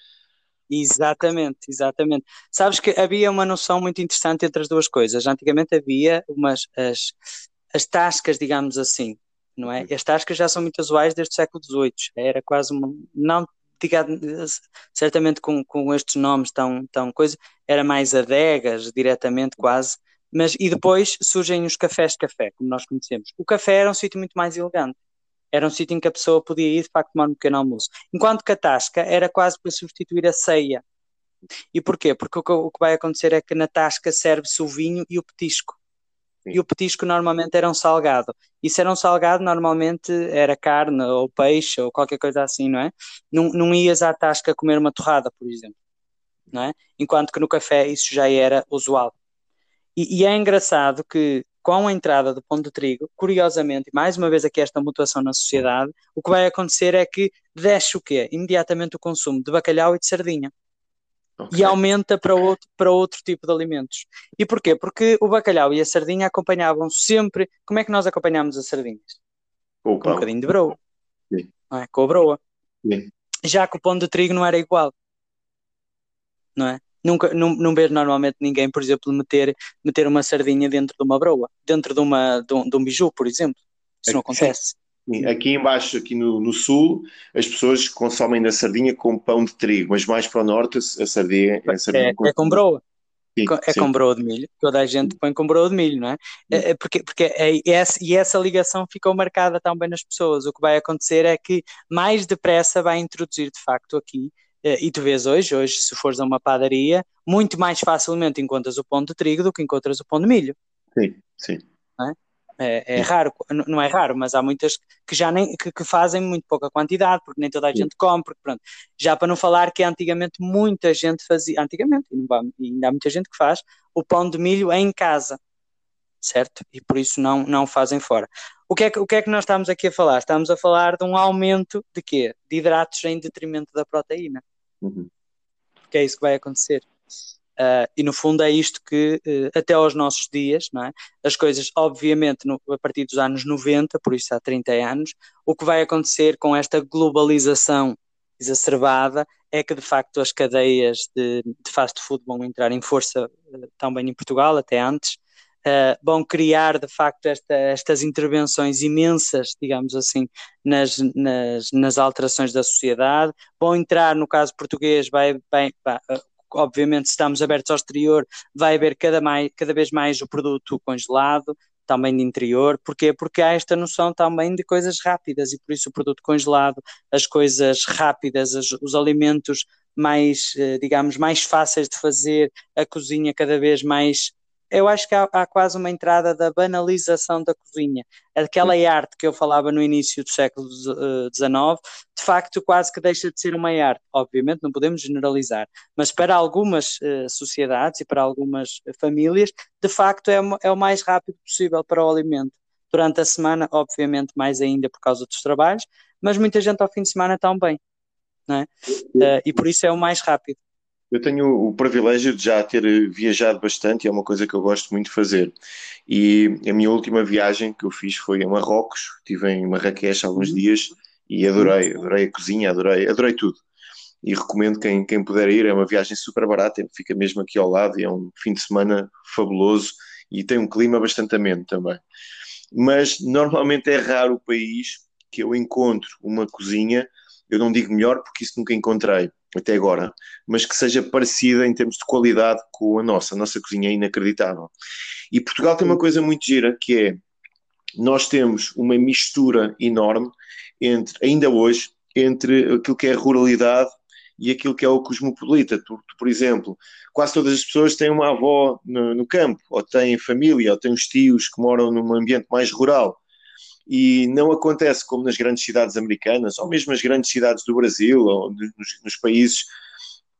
Exatamente, exatamente. Sabes que havia uma noção muito interessante entre as duas coisas. Antigamente havia umas as, as tascas, digamos assim, não é? Uhum. As tascas já são muito usuais desde o século XVIII, era quase uma, não ligado certamente com, com estes nomes tão, tão coisa, era mais adegas diretamente quase, mas e depois surgem os cafés de café, como nós conhecemos. O café era um sítio muito mais elegante. Era um sítio em que a pessoa podia ir de facto tomar um pequeno almoço. Enquanto que a tasca era quase para substituir a ceia. E porquê? Porque o que, o que vai acontecer é que na tasca serve-se o vinho e o petisco. E o petisco normalmente era um salgado. E se era um salgado, normalmente era carne ou peixe ou qualquer coisa assim, não é? Não, não ias à tasca comer uma torrada, por exemplo. Não é? Enquanto que no café isso já era usual. E, e é engraçado que com a entrada do pão de trigo, curiosamente, mais uma vez aqui esta mutação na sociedade, o que vai acontecer é que desce o quê? Imediatamente o consumo de bacalhau e de sardinha. Okay. E aumenta para outro, para outro tipo de alimentos. E porquê? Porque o bacalhau e a sardinha acompanhavam sempre. Como é que nós acompanhámos as sardinhas? Com um bocadinho de broa. Sim. É? Com a broa. Sim. Já que o pão de trigo não era igual. Não é? Nunca, não, não vejo normalmente ninguém, por exemplo, meter, meter uma sardinha dentro de uma broa, dentro de, uma, de, um, de um biju, por exemplo. Isso não acontece. Aqui embaixo, aqui no, no, sul, as pessoas consomem a sardinha com pão de trigo, mas mais para o norte a sardinha, a sardinha é, com... é com broa. Sim, é sim. com broa de milho, toda a gente põe com broa de milho, não é? é, é porque porque é, essa, e essa ligação ficou marcada também nas pessoas. O que vai acontecer é que mais depressa vai introduzir de facto aqui eh, e tu vês hoje, hoje, se fores a uma padaria, muito mais facilmente encontras o pão de trigo do que encontras o pão de milho. Sim, sim. É, é, raro, não é raro, mas há muitas que já nem que, que, fazem muito pouca quantidade, porque nem toda a gente come, porque pronto. Já para não falar que antigamente muita gente fazia, antigamente, e ainda há muita gente que faz, o pão de milho em casa, certo? E por isso não, não fazem fora. O que, é que, o que é que nós estamos aqui a falar? Estamos a falar de um aumento de quê? De hidratos em detrimento da proteína. Uhum. Que é isso que vai acontecer. Uh, e no fundo é isto que, uh, até aos nossos dias, é? as coisas, obviamente, no, a partir dos anos 90, por isso há 30 anos, o que vai acontecer com esta globalização exacerbada é que de facto as cadeias de, de fast food vão entrar em força uh, também em Portugal, até antes, uh, vão criar de facto esta, estas intervenções imensas, digamos assim, nas, nas, nas, alterações da sociedade, vão entrar, no caso português, vai, vai, vai obviamente estamos abertos ao exterior, vai haver cada, mais, cada vez mais o produto congelado, também de interior, porquê? Porque há esta noção também de coisas rápidas e por isso o produto congelado, as coisas rápidas, os, os alimentos mais, eh, digamos, mais fáceis de fazer, a cozinha cada vez mais eu acho que há, há, quase uma entrada da banalização da cozinha. Aquela arte que eu falava no início do século XIX, eh, de facto, quase que deixa de ser uma arte. Obviamente, não podemos generalizar, mas para algumas uh, sociedades e para algumas famílias, de facto, é, é o mais rápido possível para o alimento. Durante a semana, obviamente, mais ainda por causa dos trabalhos, mas muita gente ao fim de semana também. Não é? Uh, e por isso é o mais rápido. Eu tenho o privilégio de já ter viajado bastante é uma coisa que eu gosto muito de fazer. E a minha última viagem que eu fiz foi a Marrocos, estive em Marrakech há alguns uhum. dias e adorei, adorei a cozinha, adorei, adorei tudo. E recomendo quem, quem puder ir, é uma viagem super barata, fica mesmo aqui ao lado e é um fim de semana fabuloso e tem um clima bastante ameno também. Mas normalmente é raro o país que eu encontro uma cozinha, eu não digo melhor porque isso nunca encontrei, até agora, mas que seja parecida em termos de qualidade com a nossa. A nossa cozinha é inacreditável. E Portugal tem uma coisa muito gira que é nós temos uma mistura enorme entre, ainda hoje, entre aquilo que é a ruralidade e aquilo que é o cosmopolita. Tu, por exemplo, quase todas as pessoas têm uma avó no, no, campo, ou têm família, ou têm os tios que moram num ambiente mais rural e não acontece como nas grandes cidades americanas, ou mesmo nas grandes cidades do Brasil, ou nos, nos países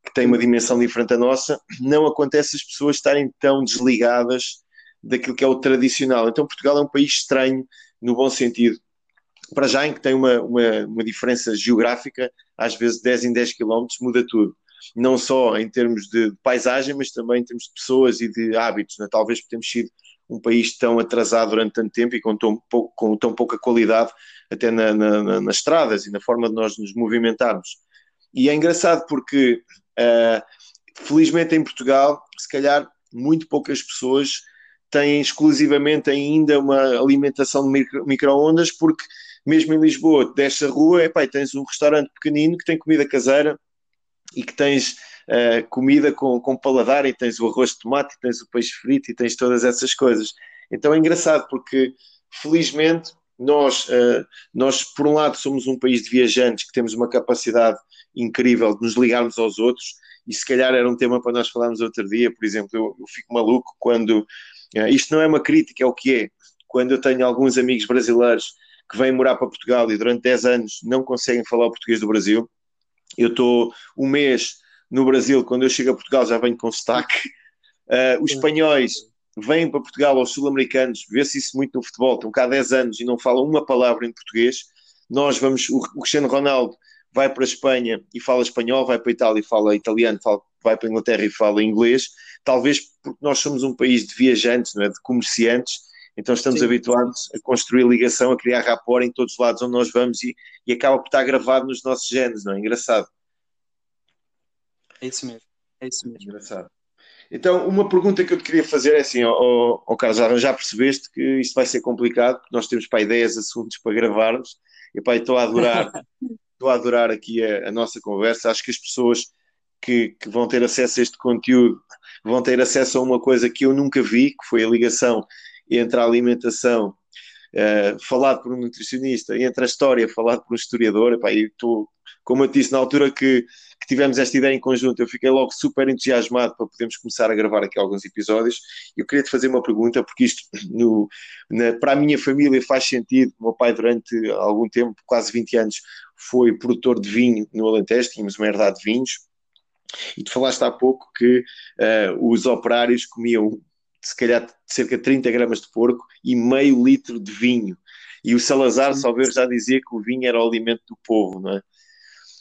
que têm uma dimensão diferente da nossa, não acontece as pessoas estarem tão desligadas daquilo que é o tradicional. Então Portugal é um país estranho, no bom sentido, para já em que tem uma, uma, uma diferença geográfica, às vezes 10 em 10 quilómetros muda tudo. Não só em termos de paisagem, mas também em termos de pessoas e de hábitos. Né? Talvez por termos sido um país tão atrasado durante tanto tempo e com tão, pouco, com tão pouca qualidade até na, na, nas estradas e na forma de nós nos movimentarmos. E é engraçado porque, uh, felizmente em Portugal, se calhar muito poucas pessoas têm exclusivamente ainda uma alimentação de micro, micro-ondas porque mesmo em Lisboa, desce a rua epá, tens um restaurante pequenino que tem comida caseira e que tens uh, comida com, com paladar e tens o arroz de tomate e tens o peixe frito e tens todas essas coisas. Então é engraçado porque, felizmente, nós, uh, nós, por um lado, somos um país de viajantes que temos uma capacidade incrível de nos ligarmos aos outros, e se calhar era um tema para nós falarmos outro dia. Por exemplo, eu, eu fico maluco quando. Uh, isto não é uma crítica, é o que é. Quando eu tenho alguns amigos brasileiros que vêm morar para Portugal e durante 10 anos não conseguem falar o português do Brasil, eu estou um mês no Brasil, quando eu chego a Portugal já venho com sotaque. Uh, os espanhóis vêm para Portugal, os sul-americanos, vê-se isso muito no futebol, estão cá há 10 anos e não falam uma palavra em português. Nós vamos, o, o Cristiano Ronaldo vai para a Espanha e fala espanhol, vai para a Itália e fala italiano, fala, vai para a Inglaterra e fala inglês, talvez porque nós somos um país de viajantes, não é? de comerciantes, então estamos Sim. habituados a construir ligação, a criar rapport em todos os lados onde nós vamos e, e acaba por estar gravado nos nossos genes, não é? Engraçado. É isso mesmo, é isso mesmo. Engraçado. Então, uma pergunta que eu te queria fazer é assim, ó, ó, Carlos, já, já percebeste que isto vai ser complicado, porque nós temos para ideias, assuntos para gravarmos, e pá, estou a adorar, estou a adorar aqui a, a, nossa conversa, acho que as pessoas que, que, vão ter acesso a este conteúdo vão ter acesso a uma coisa que eu nunca vi, que foi a ligação entre a alimentação uh, falado por um nutricionista e entre a história falado por um historiador, epá, e estou como eu disse na altura que, que, tivemos esta ideia em conjunto, eu fiquei logo super entusiasmado para podermos começar a gravar aqui alguns episódios. Eu queria te fazer uma pergunta, porque isto no, na, para a minha família faz sentido. O meu pai, durante algum tempo, quase 20 anos, foi produtor de vinho no Alentejo, tínhamos uma herdade de vinhos. E tu falaste há pouco que uh, os operários comiam se calhar cerca de 30 gramas de porco e meio litro de vinho. E o Salazar, só ver, já dizia que o vinho era o alimento do povo, não é?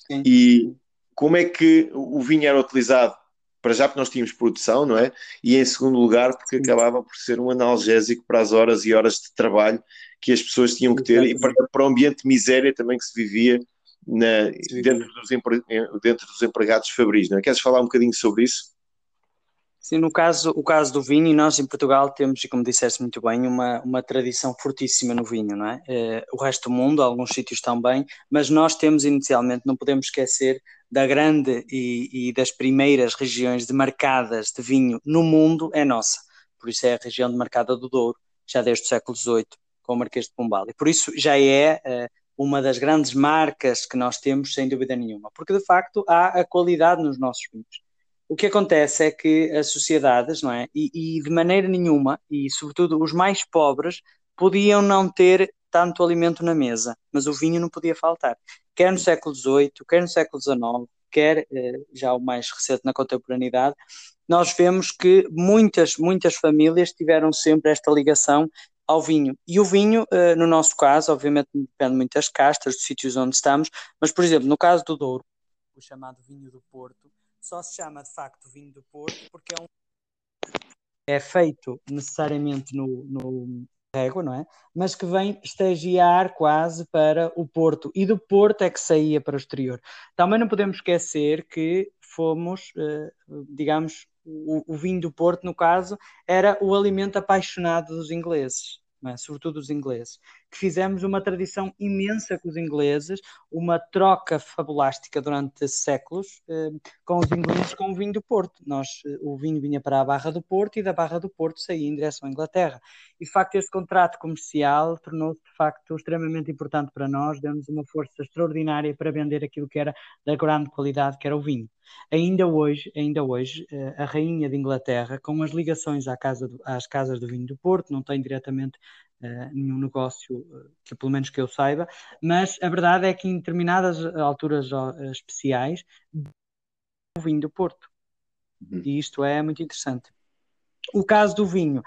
Sim. E como é que o vinho era utilizado? Para já porque nós tínhamos produção, não é? E em segundo lugar porque Sim. acabava por ser um analgésico para as horas e horas de trabalho que as pessoas tinham que ter e para, para o ambiente de miséria também que se vivia na, dentro, dos, dentro dos empregados fabris, não é? Queres falar um bocadinho sobre isso? Sim, no caso, o caso do vinho, nós em Portugal temos, e como disseste muito bem, uma, uma tradição fortíssima no vinho, não é? é? O resto do mundo, alguns sítios também, mas nós temos inicialmente, não podemos esquecer da grande e, e das primeiras regiões demarcadas de vinho no mundo é nossa. Por isso é a região demarcada do Douro, já desde o século XVIII, com o Marquês de Pombal. E por isso já é uh, uma das grandes marcas que nós temos, sem dúvida nenhuma, porque de facto há a qualidade nos nossos vinhos o que acontece é que as sociedades, não é? E, e, de maneira nenhuma, e sobretudo os mais pobres, podiam não ter tanto alimento na mesa, mas o vinho não podia faltar. Quer no século XVIII, quer no século XIX, quer eh, já o mais recente na contemporaneidade, nós vemos que muitas, muitas famílias tiveram sempre esta ligação ao vinho. E o vinho, eh, no nosso caso, obviamente depende muito das castas, dos sítios onde estamos, mas, por exemplo, no caso do Douro, o chamado vinho do Porto, só se chama de facto vinho do Porto porque é um é feito necessariamente no, no régua, não é? Mas que vem estagiar quase para o Porto e do Porto é que saía para o exterior. Também não podemos esquecer que fomos, eh, digamos, o, o vinho do Porto, no caso, era o alimento apaixonado dos ingleses é? sobretudo os ingleses, que fizemos uma tradição imensa com os ingleses, uma troca fabulástica durante séculos eh, com os ingleses com o vinho do Porto. Nós, eh, o vinho vinha para a Barra do Porto e da Barra do Porto saía em direção à Inglaterra. E de facto este contrato comercial tornou-se de facto extremamente importante para nós, deu-nos uma força extraordinária para vender aquilo que era da grande qualidade, que era o vinho. Ainda hoje, ainda hoje, eh, a rainha de Inglaterra, com as ligações à casa do, às casas do vinho do Porto, não tem diretamente uh, nenhum negócio uh, que pelo menos que eu saiba, mas a verdade é que em determinadas alturas uh, especiais o vinho do Porto. Uhum. E isto é muito interessante. O caso do vinho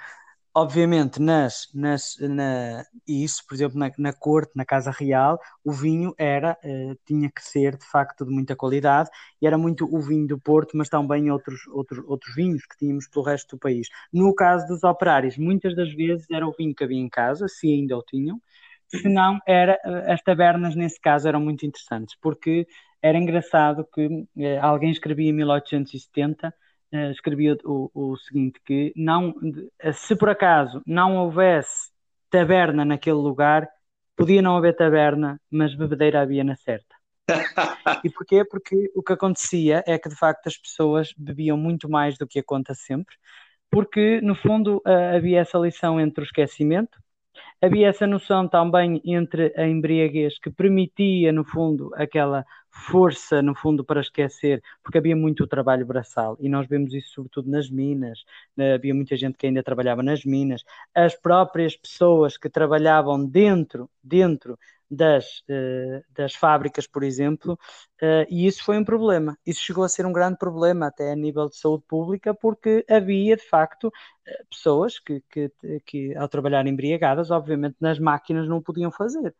obviamente, nas, nas, na, isso, por exemplo, na, na, corte, na Casa Real, o vinho era, uh, tinha que ser de facto de muita qualidade e era muito o vinho do Porto, mas também outros, outros, outros vinhos que tínhamos pelo resto do país. No caso dos operários, muitas das vezes era o vinho que havia em casa, se ainda o tinham, se não, eh, as tabernas nesse caso eram muito interessantes, porque era engraçado que uh, alguém escrevia em 1870 uh, escrevia o, o, seguinte, que não, se por acaso não houvesse taberna naquele lugar, podia não haver taberna, mas bebedeira havia na certa. e porquê? Porque o que acontecia é que de facto as pessoas bebiam muito mais do que a conta sempre, porque no fundo havia essa lição entre o esquecimento, havia essa noção também entre a embriaguez que permitia no fundo aquela força, no fundo, para esquecer, porque havia muito trabalho braçal e nós vemos isso sobretudo nas minas. Né? Havia muita gente que ainda trabalhava nas minas. As próprias pessoas que trabalhavam dentro, dentro das, uh, das fábricas, por exemplo, uh, e isso foi um problema. Isso chegou a ser um grande problema até a nível de saúde pública, porque havia de facto uh, pessoas que, que, que, ao trabalhar embriagadas, obviamente nas máquinas não podiam fazer.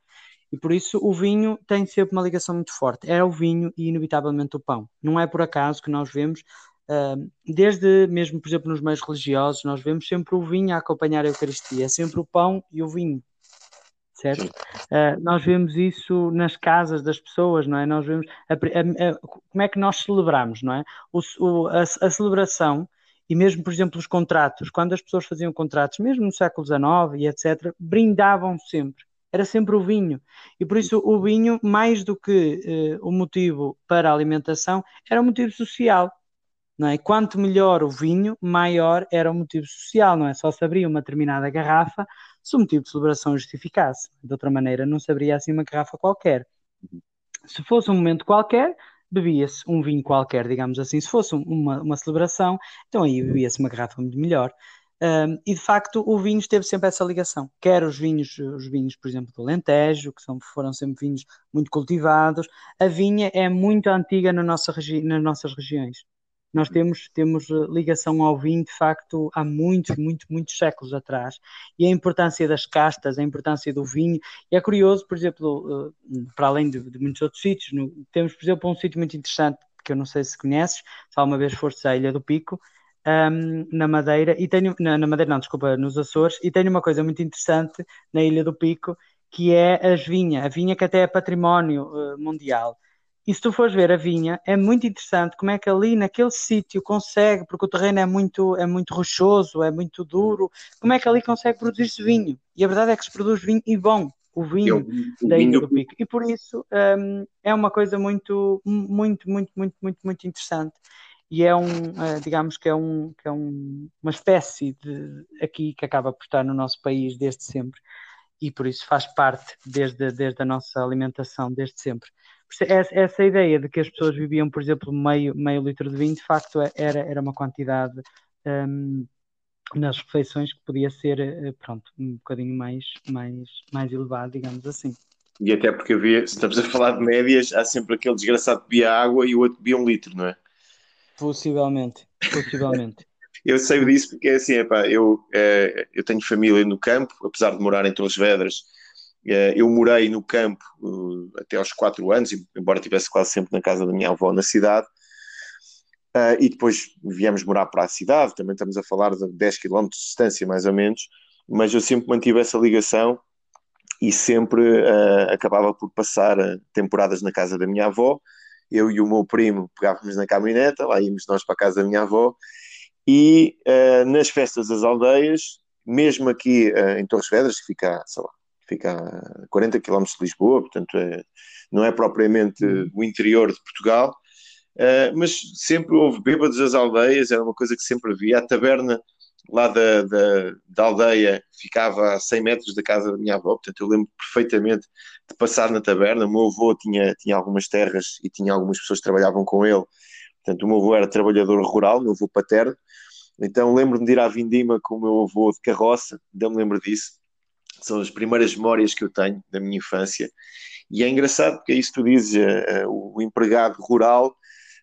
E por isso o vinho tem sempre uma ligação muito forte. Era o vinho e, inevitavelmente, o pão. Não é por acaso que nós vemos, uh, desde mesmo, por exemplo, nos meios religiosos, nós vemos sempre o vinho a acompanhar a Eucaristia. É sempre o pão e o vinho. Certo? Uh, nós vemos isso nas casas das pessoas, não é? Nós vemos a, a, a, como é que nós celebramos, não é? O, o, a, celebração e mesmo, por exemplo, os contratos, quando as pessoas faziam contratos, mesmo no século XIX e etc., brindavam sempre era sempre o vinho. E por isso o vinho, mais do que uh, o motivo para a alimentação, era um motivo social. Não é? Quanto melhor o vinho, maior era o motivo social, não é? Só se abria uma determinada garrafa se o motivo de celebração justificasse. De outra maneira, não se abria assim uma garrafa qualquer. Se fosse um momento qualquer, bebia-se um vinho qualquer, digamos assim. Se fosse uma, uma celebração, então aí bebia-se uma garrafa muito melhor. Um, e de facto o vinho teve sempre essa ligação, quer os vinhos, os vinhos, por exemplo, do Alentejo, que são, foram sempre vinhos muito cultivados. A vinha é muito antiga na nossa nas nossas regiões. Nós temos, temos eh, ligação ao vinho, de facto, há muitos, muitos, muitos séculos atrás. E a importância das castas, a importância do vinho. E é curioso, por exemplo, eh, para além de, de muitos outros sítios, no, temos, por exemplo, um sítio muito interessante, que eu não sei se conheces, se alguma vez foste à Ilha do Pico, um, na Madeira e tenho na, na, Madeira não, desculpa, nos Açores e tenho uma coisa muito interessante na Ilha do Pico que é as vinha, a vinha que até é património uh, mundial. E se tu fores ver a vinha, é muito interessante como é que ali naquele sítio consegue, porque o terreno é muito, é muito rochoso, é muito duro, como é que ali consegue produzir-se vinho? E a verdade é que se produz vinho e bom, o vinho Eu, da Ilha do Pico. E por isso um, é uma coisa muito, muito, muito, muito, muito, muito interessante e é um, eh, digamos que é, um, que é um, uma espécie de aqui que acaba por estar no nosso país desde sempre e por isso faz parte desde, desde a nossa alimentação, desde sempre. Essa ideia de que as pessoas viviam, por exemplo, meio, meio litro de vinho, de facto é, era, era uma quantidade um, nas refeições que podia ser, eh, pronto, um bocadinho mais, mais, mais elevado, digamos assim. E até porque havia, se estamos a falar de médias, há sempre aquele desgraçado que bebia água e o outro bebia um litro, não é? Possivelmente, possivelmente. eu sei disso porque assim, epá, eu, é, eu tenho família no campo, apesar de morar em Torres Vedras, é, eu morei no campo uh, até aos 4 anos, embora estivesse quase sempre na casa da minha avó na cidade, e depois viemos morar para a cidade, também estamos a falar de 10 km de distância mais ou menos, mas eu sempre mantive essa ligação e sempre acabava por passar temporadas na casa da minha avó, eu e o meu primo pegávamos na caminhoneta, lá íamos nós para a casa da minha avó, e uh, nas festas das aldeias, mesmo aqui uh, em Torres Vedras, que fica, sei lá, fica a 40 km de Lisboa, portanto é, não é propriamente o interior de Portugal, uh, mas sempre houve bêbados das aldeias, era uma coisa que sempre havia. A taberna lá da, da, da, aldeia ficava a 100 metros da casa da minha avó, portanto eu lembro perfeitamente de passar na taberna. O meu avô tinha, tinha algumas terras e tinha algumas pessoas que trabalhavam com ele, portanto o meu avô era trabalhador rural, meu avô paterno, então lembro-me de ir à Vindima com o meu avô de carroça, ainda me lembro disso, são as primeiras memórias que eu tenho da minha infância, e é engraçado porque é isso que tu dizes, uh, uh, o empregado rural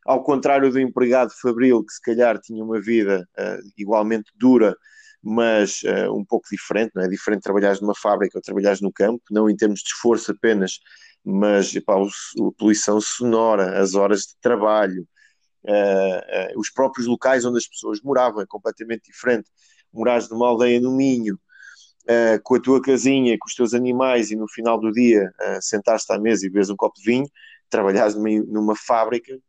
ao contrário do empregado fabril, que se calhar tinha uma vida uh, igualmente dura, mas uh, um pouco diferente, não é? Diferente trabalhares numa fábrica ou trabalhares no campo, não em termos de esforço apenas, mas a poluição sonora, as horas de trabalho, uh, os próprios locais onde as pessoas moravam, é completamente diferente. Morares numa aldeia no Minho, com a tua casinha, com os teus animais e no final do dia sentaste à mesa e bebes um copo de vinho, trabalhares numa, numa fábrica,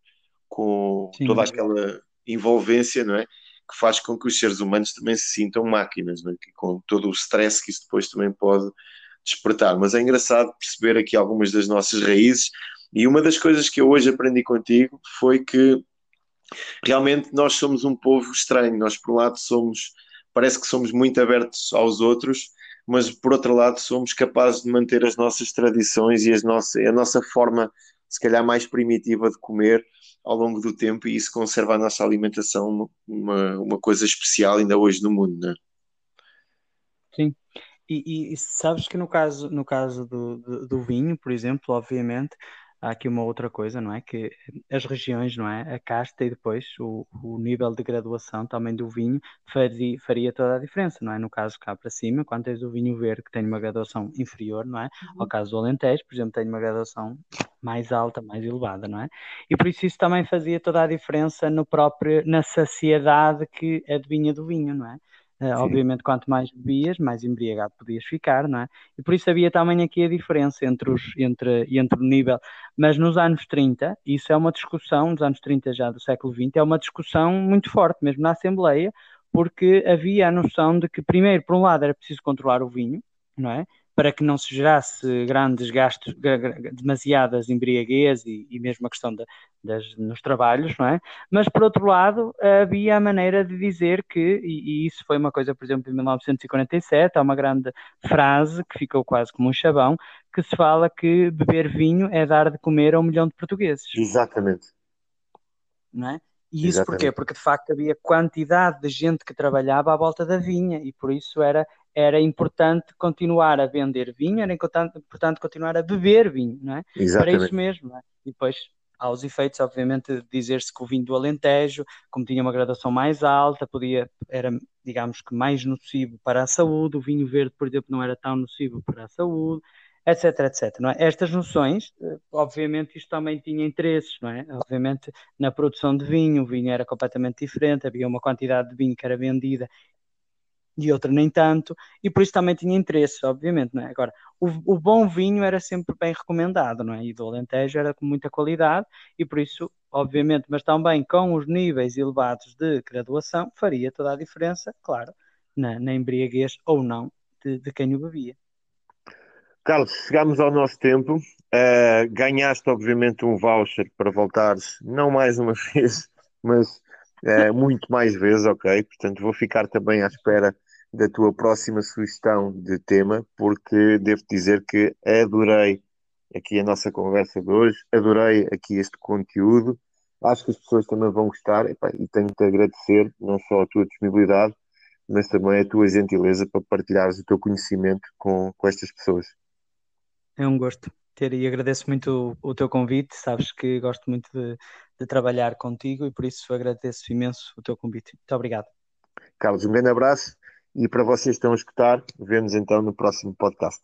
com Sim, toda aquela envolvência, não é? Que faz com que os seres humanos também se sintam máquinas, não é? com todo o stress que isso depois também pode despertar. Mas é engraçado perceber aqui algumas das nossas raízes. E uma das coisas que eu hoje aprendi contigo foi que realmente nós somos um povo estranho. Nós, por um lado, somos, parece que somos muito abertos aos outros, mas por outro lado, somos capazes de manter as nossas tradições e as nossa, a nossa forma, se calhar, mais primitiva de comer ao longo do tempo, e isso conserva a nossa alimentação uma, uma coisa especial ainda hoje no mundo, não é? Sim. E, e, sabes que no caso, no caso do, do, do vinho, por exemplo, obviamente, há aqui uma outra coisa, não é? Que as regiões, não é? A casta e depois o, o nível de graduação também do vinho faria, faria toda a diferença, não é? No caso cá para cima, quando tens o vinho verde que tem uma graduação inferior, não é? Uhum. Ao caso do Alentejo, por exemplo, tem uma graduação mais alta, mais elevada, não é? E por isso isso também fazia toda a diferença no próprio, na saciedade que adivinha do vinho, não é? Uh, obviamente, quanto mais bebias, mais embriagado podias ficar, não é? E por isso havia também aqui a diferença entre, os, entre, entre o nível. Mas nos anos 30, isso é uma discussão, nos anos 30 já do século XX, é uma discussão muito forte, mesmo na Assembleia, porque havia a noção de que, primeiro, por um lado, era preciso controlar o vinho, não é? para que não se gerasse grandes gastos, demasiadas embriaguez e, e mesmo a questão de, das, nos trabalhos, não é? Mas, por outro lado, havia a maneira de dizer que, e, e, isso foi uma coisa, por exemplo, em 1947, há uma grande frase que ficou quase como um chavão, que se fala que beber vinho é dar de comer a um milhão de portugueses. Exatamente. Não é? E isso Exatamente. porquê? Porque de facto havia quantidade de gente que trabalhava à volta da vinha e por isso era, era importante continuar a vender vinho, era importante, importante continuar a beber vinho, não é? Exatamente. Para isso mesmo, é? E depois há os efeitos, obviamente, dizer-se que o vinho do Alentejo, como tinha uma graduação mais alta, podia, era, digamos que mais nocivo para a saúde, o vinho verde, por exemplo, não era tão nocivo para a saúde, etc, etc. Não é? Estas noções, eh, obviamente, isto também tinha interesses, não é? Obviamente, na produção de vinho, o vinho era completamente diferente, havia uma quantidade de vinho que era vendida e outra nem tanto, e por isso também tinha interesse, obviamente, não é? Agora, o, o, bom vinho era sempre bem recomendado, não é? E do Alentejo era com muita qualidade, e por isso, obviamente, mas também com os níveis elevados de graduação, faria toda a diferença, claro, na, na embriaguez ou não de, de quem o bebia. Carlos, chegamos ao nosso tempo. Uh, ganhaste, obviamente, um voucher para voltares, não mais uma vez, mas uh, muito mais vezes, ok? Portanto, vou ficar também à espera da tua próxima sugestão de tema, porque devo dizer que adorei aqui a nossa conversa de hoje, adorei aqui este conteúdo, acho que as pessoas também vão gostar e tenho-te a agradecer não só a tua disponibilidade, mas também a tua gentileza para partilhares o teu conhecimento com, com estas pessoas. É um gosto ter e agradeço muito o, o teu convite, sabes que gosto muito de, de trabalhar contigo e por isso agradeço imenso o teu convite. Muito obrigado. Carlos, um grande abraço e para vocês que estão a escutar, vemos então no próximo podcast.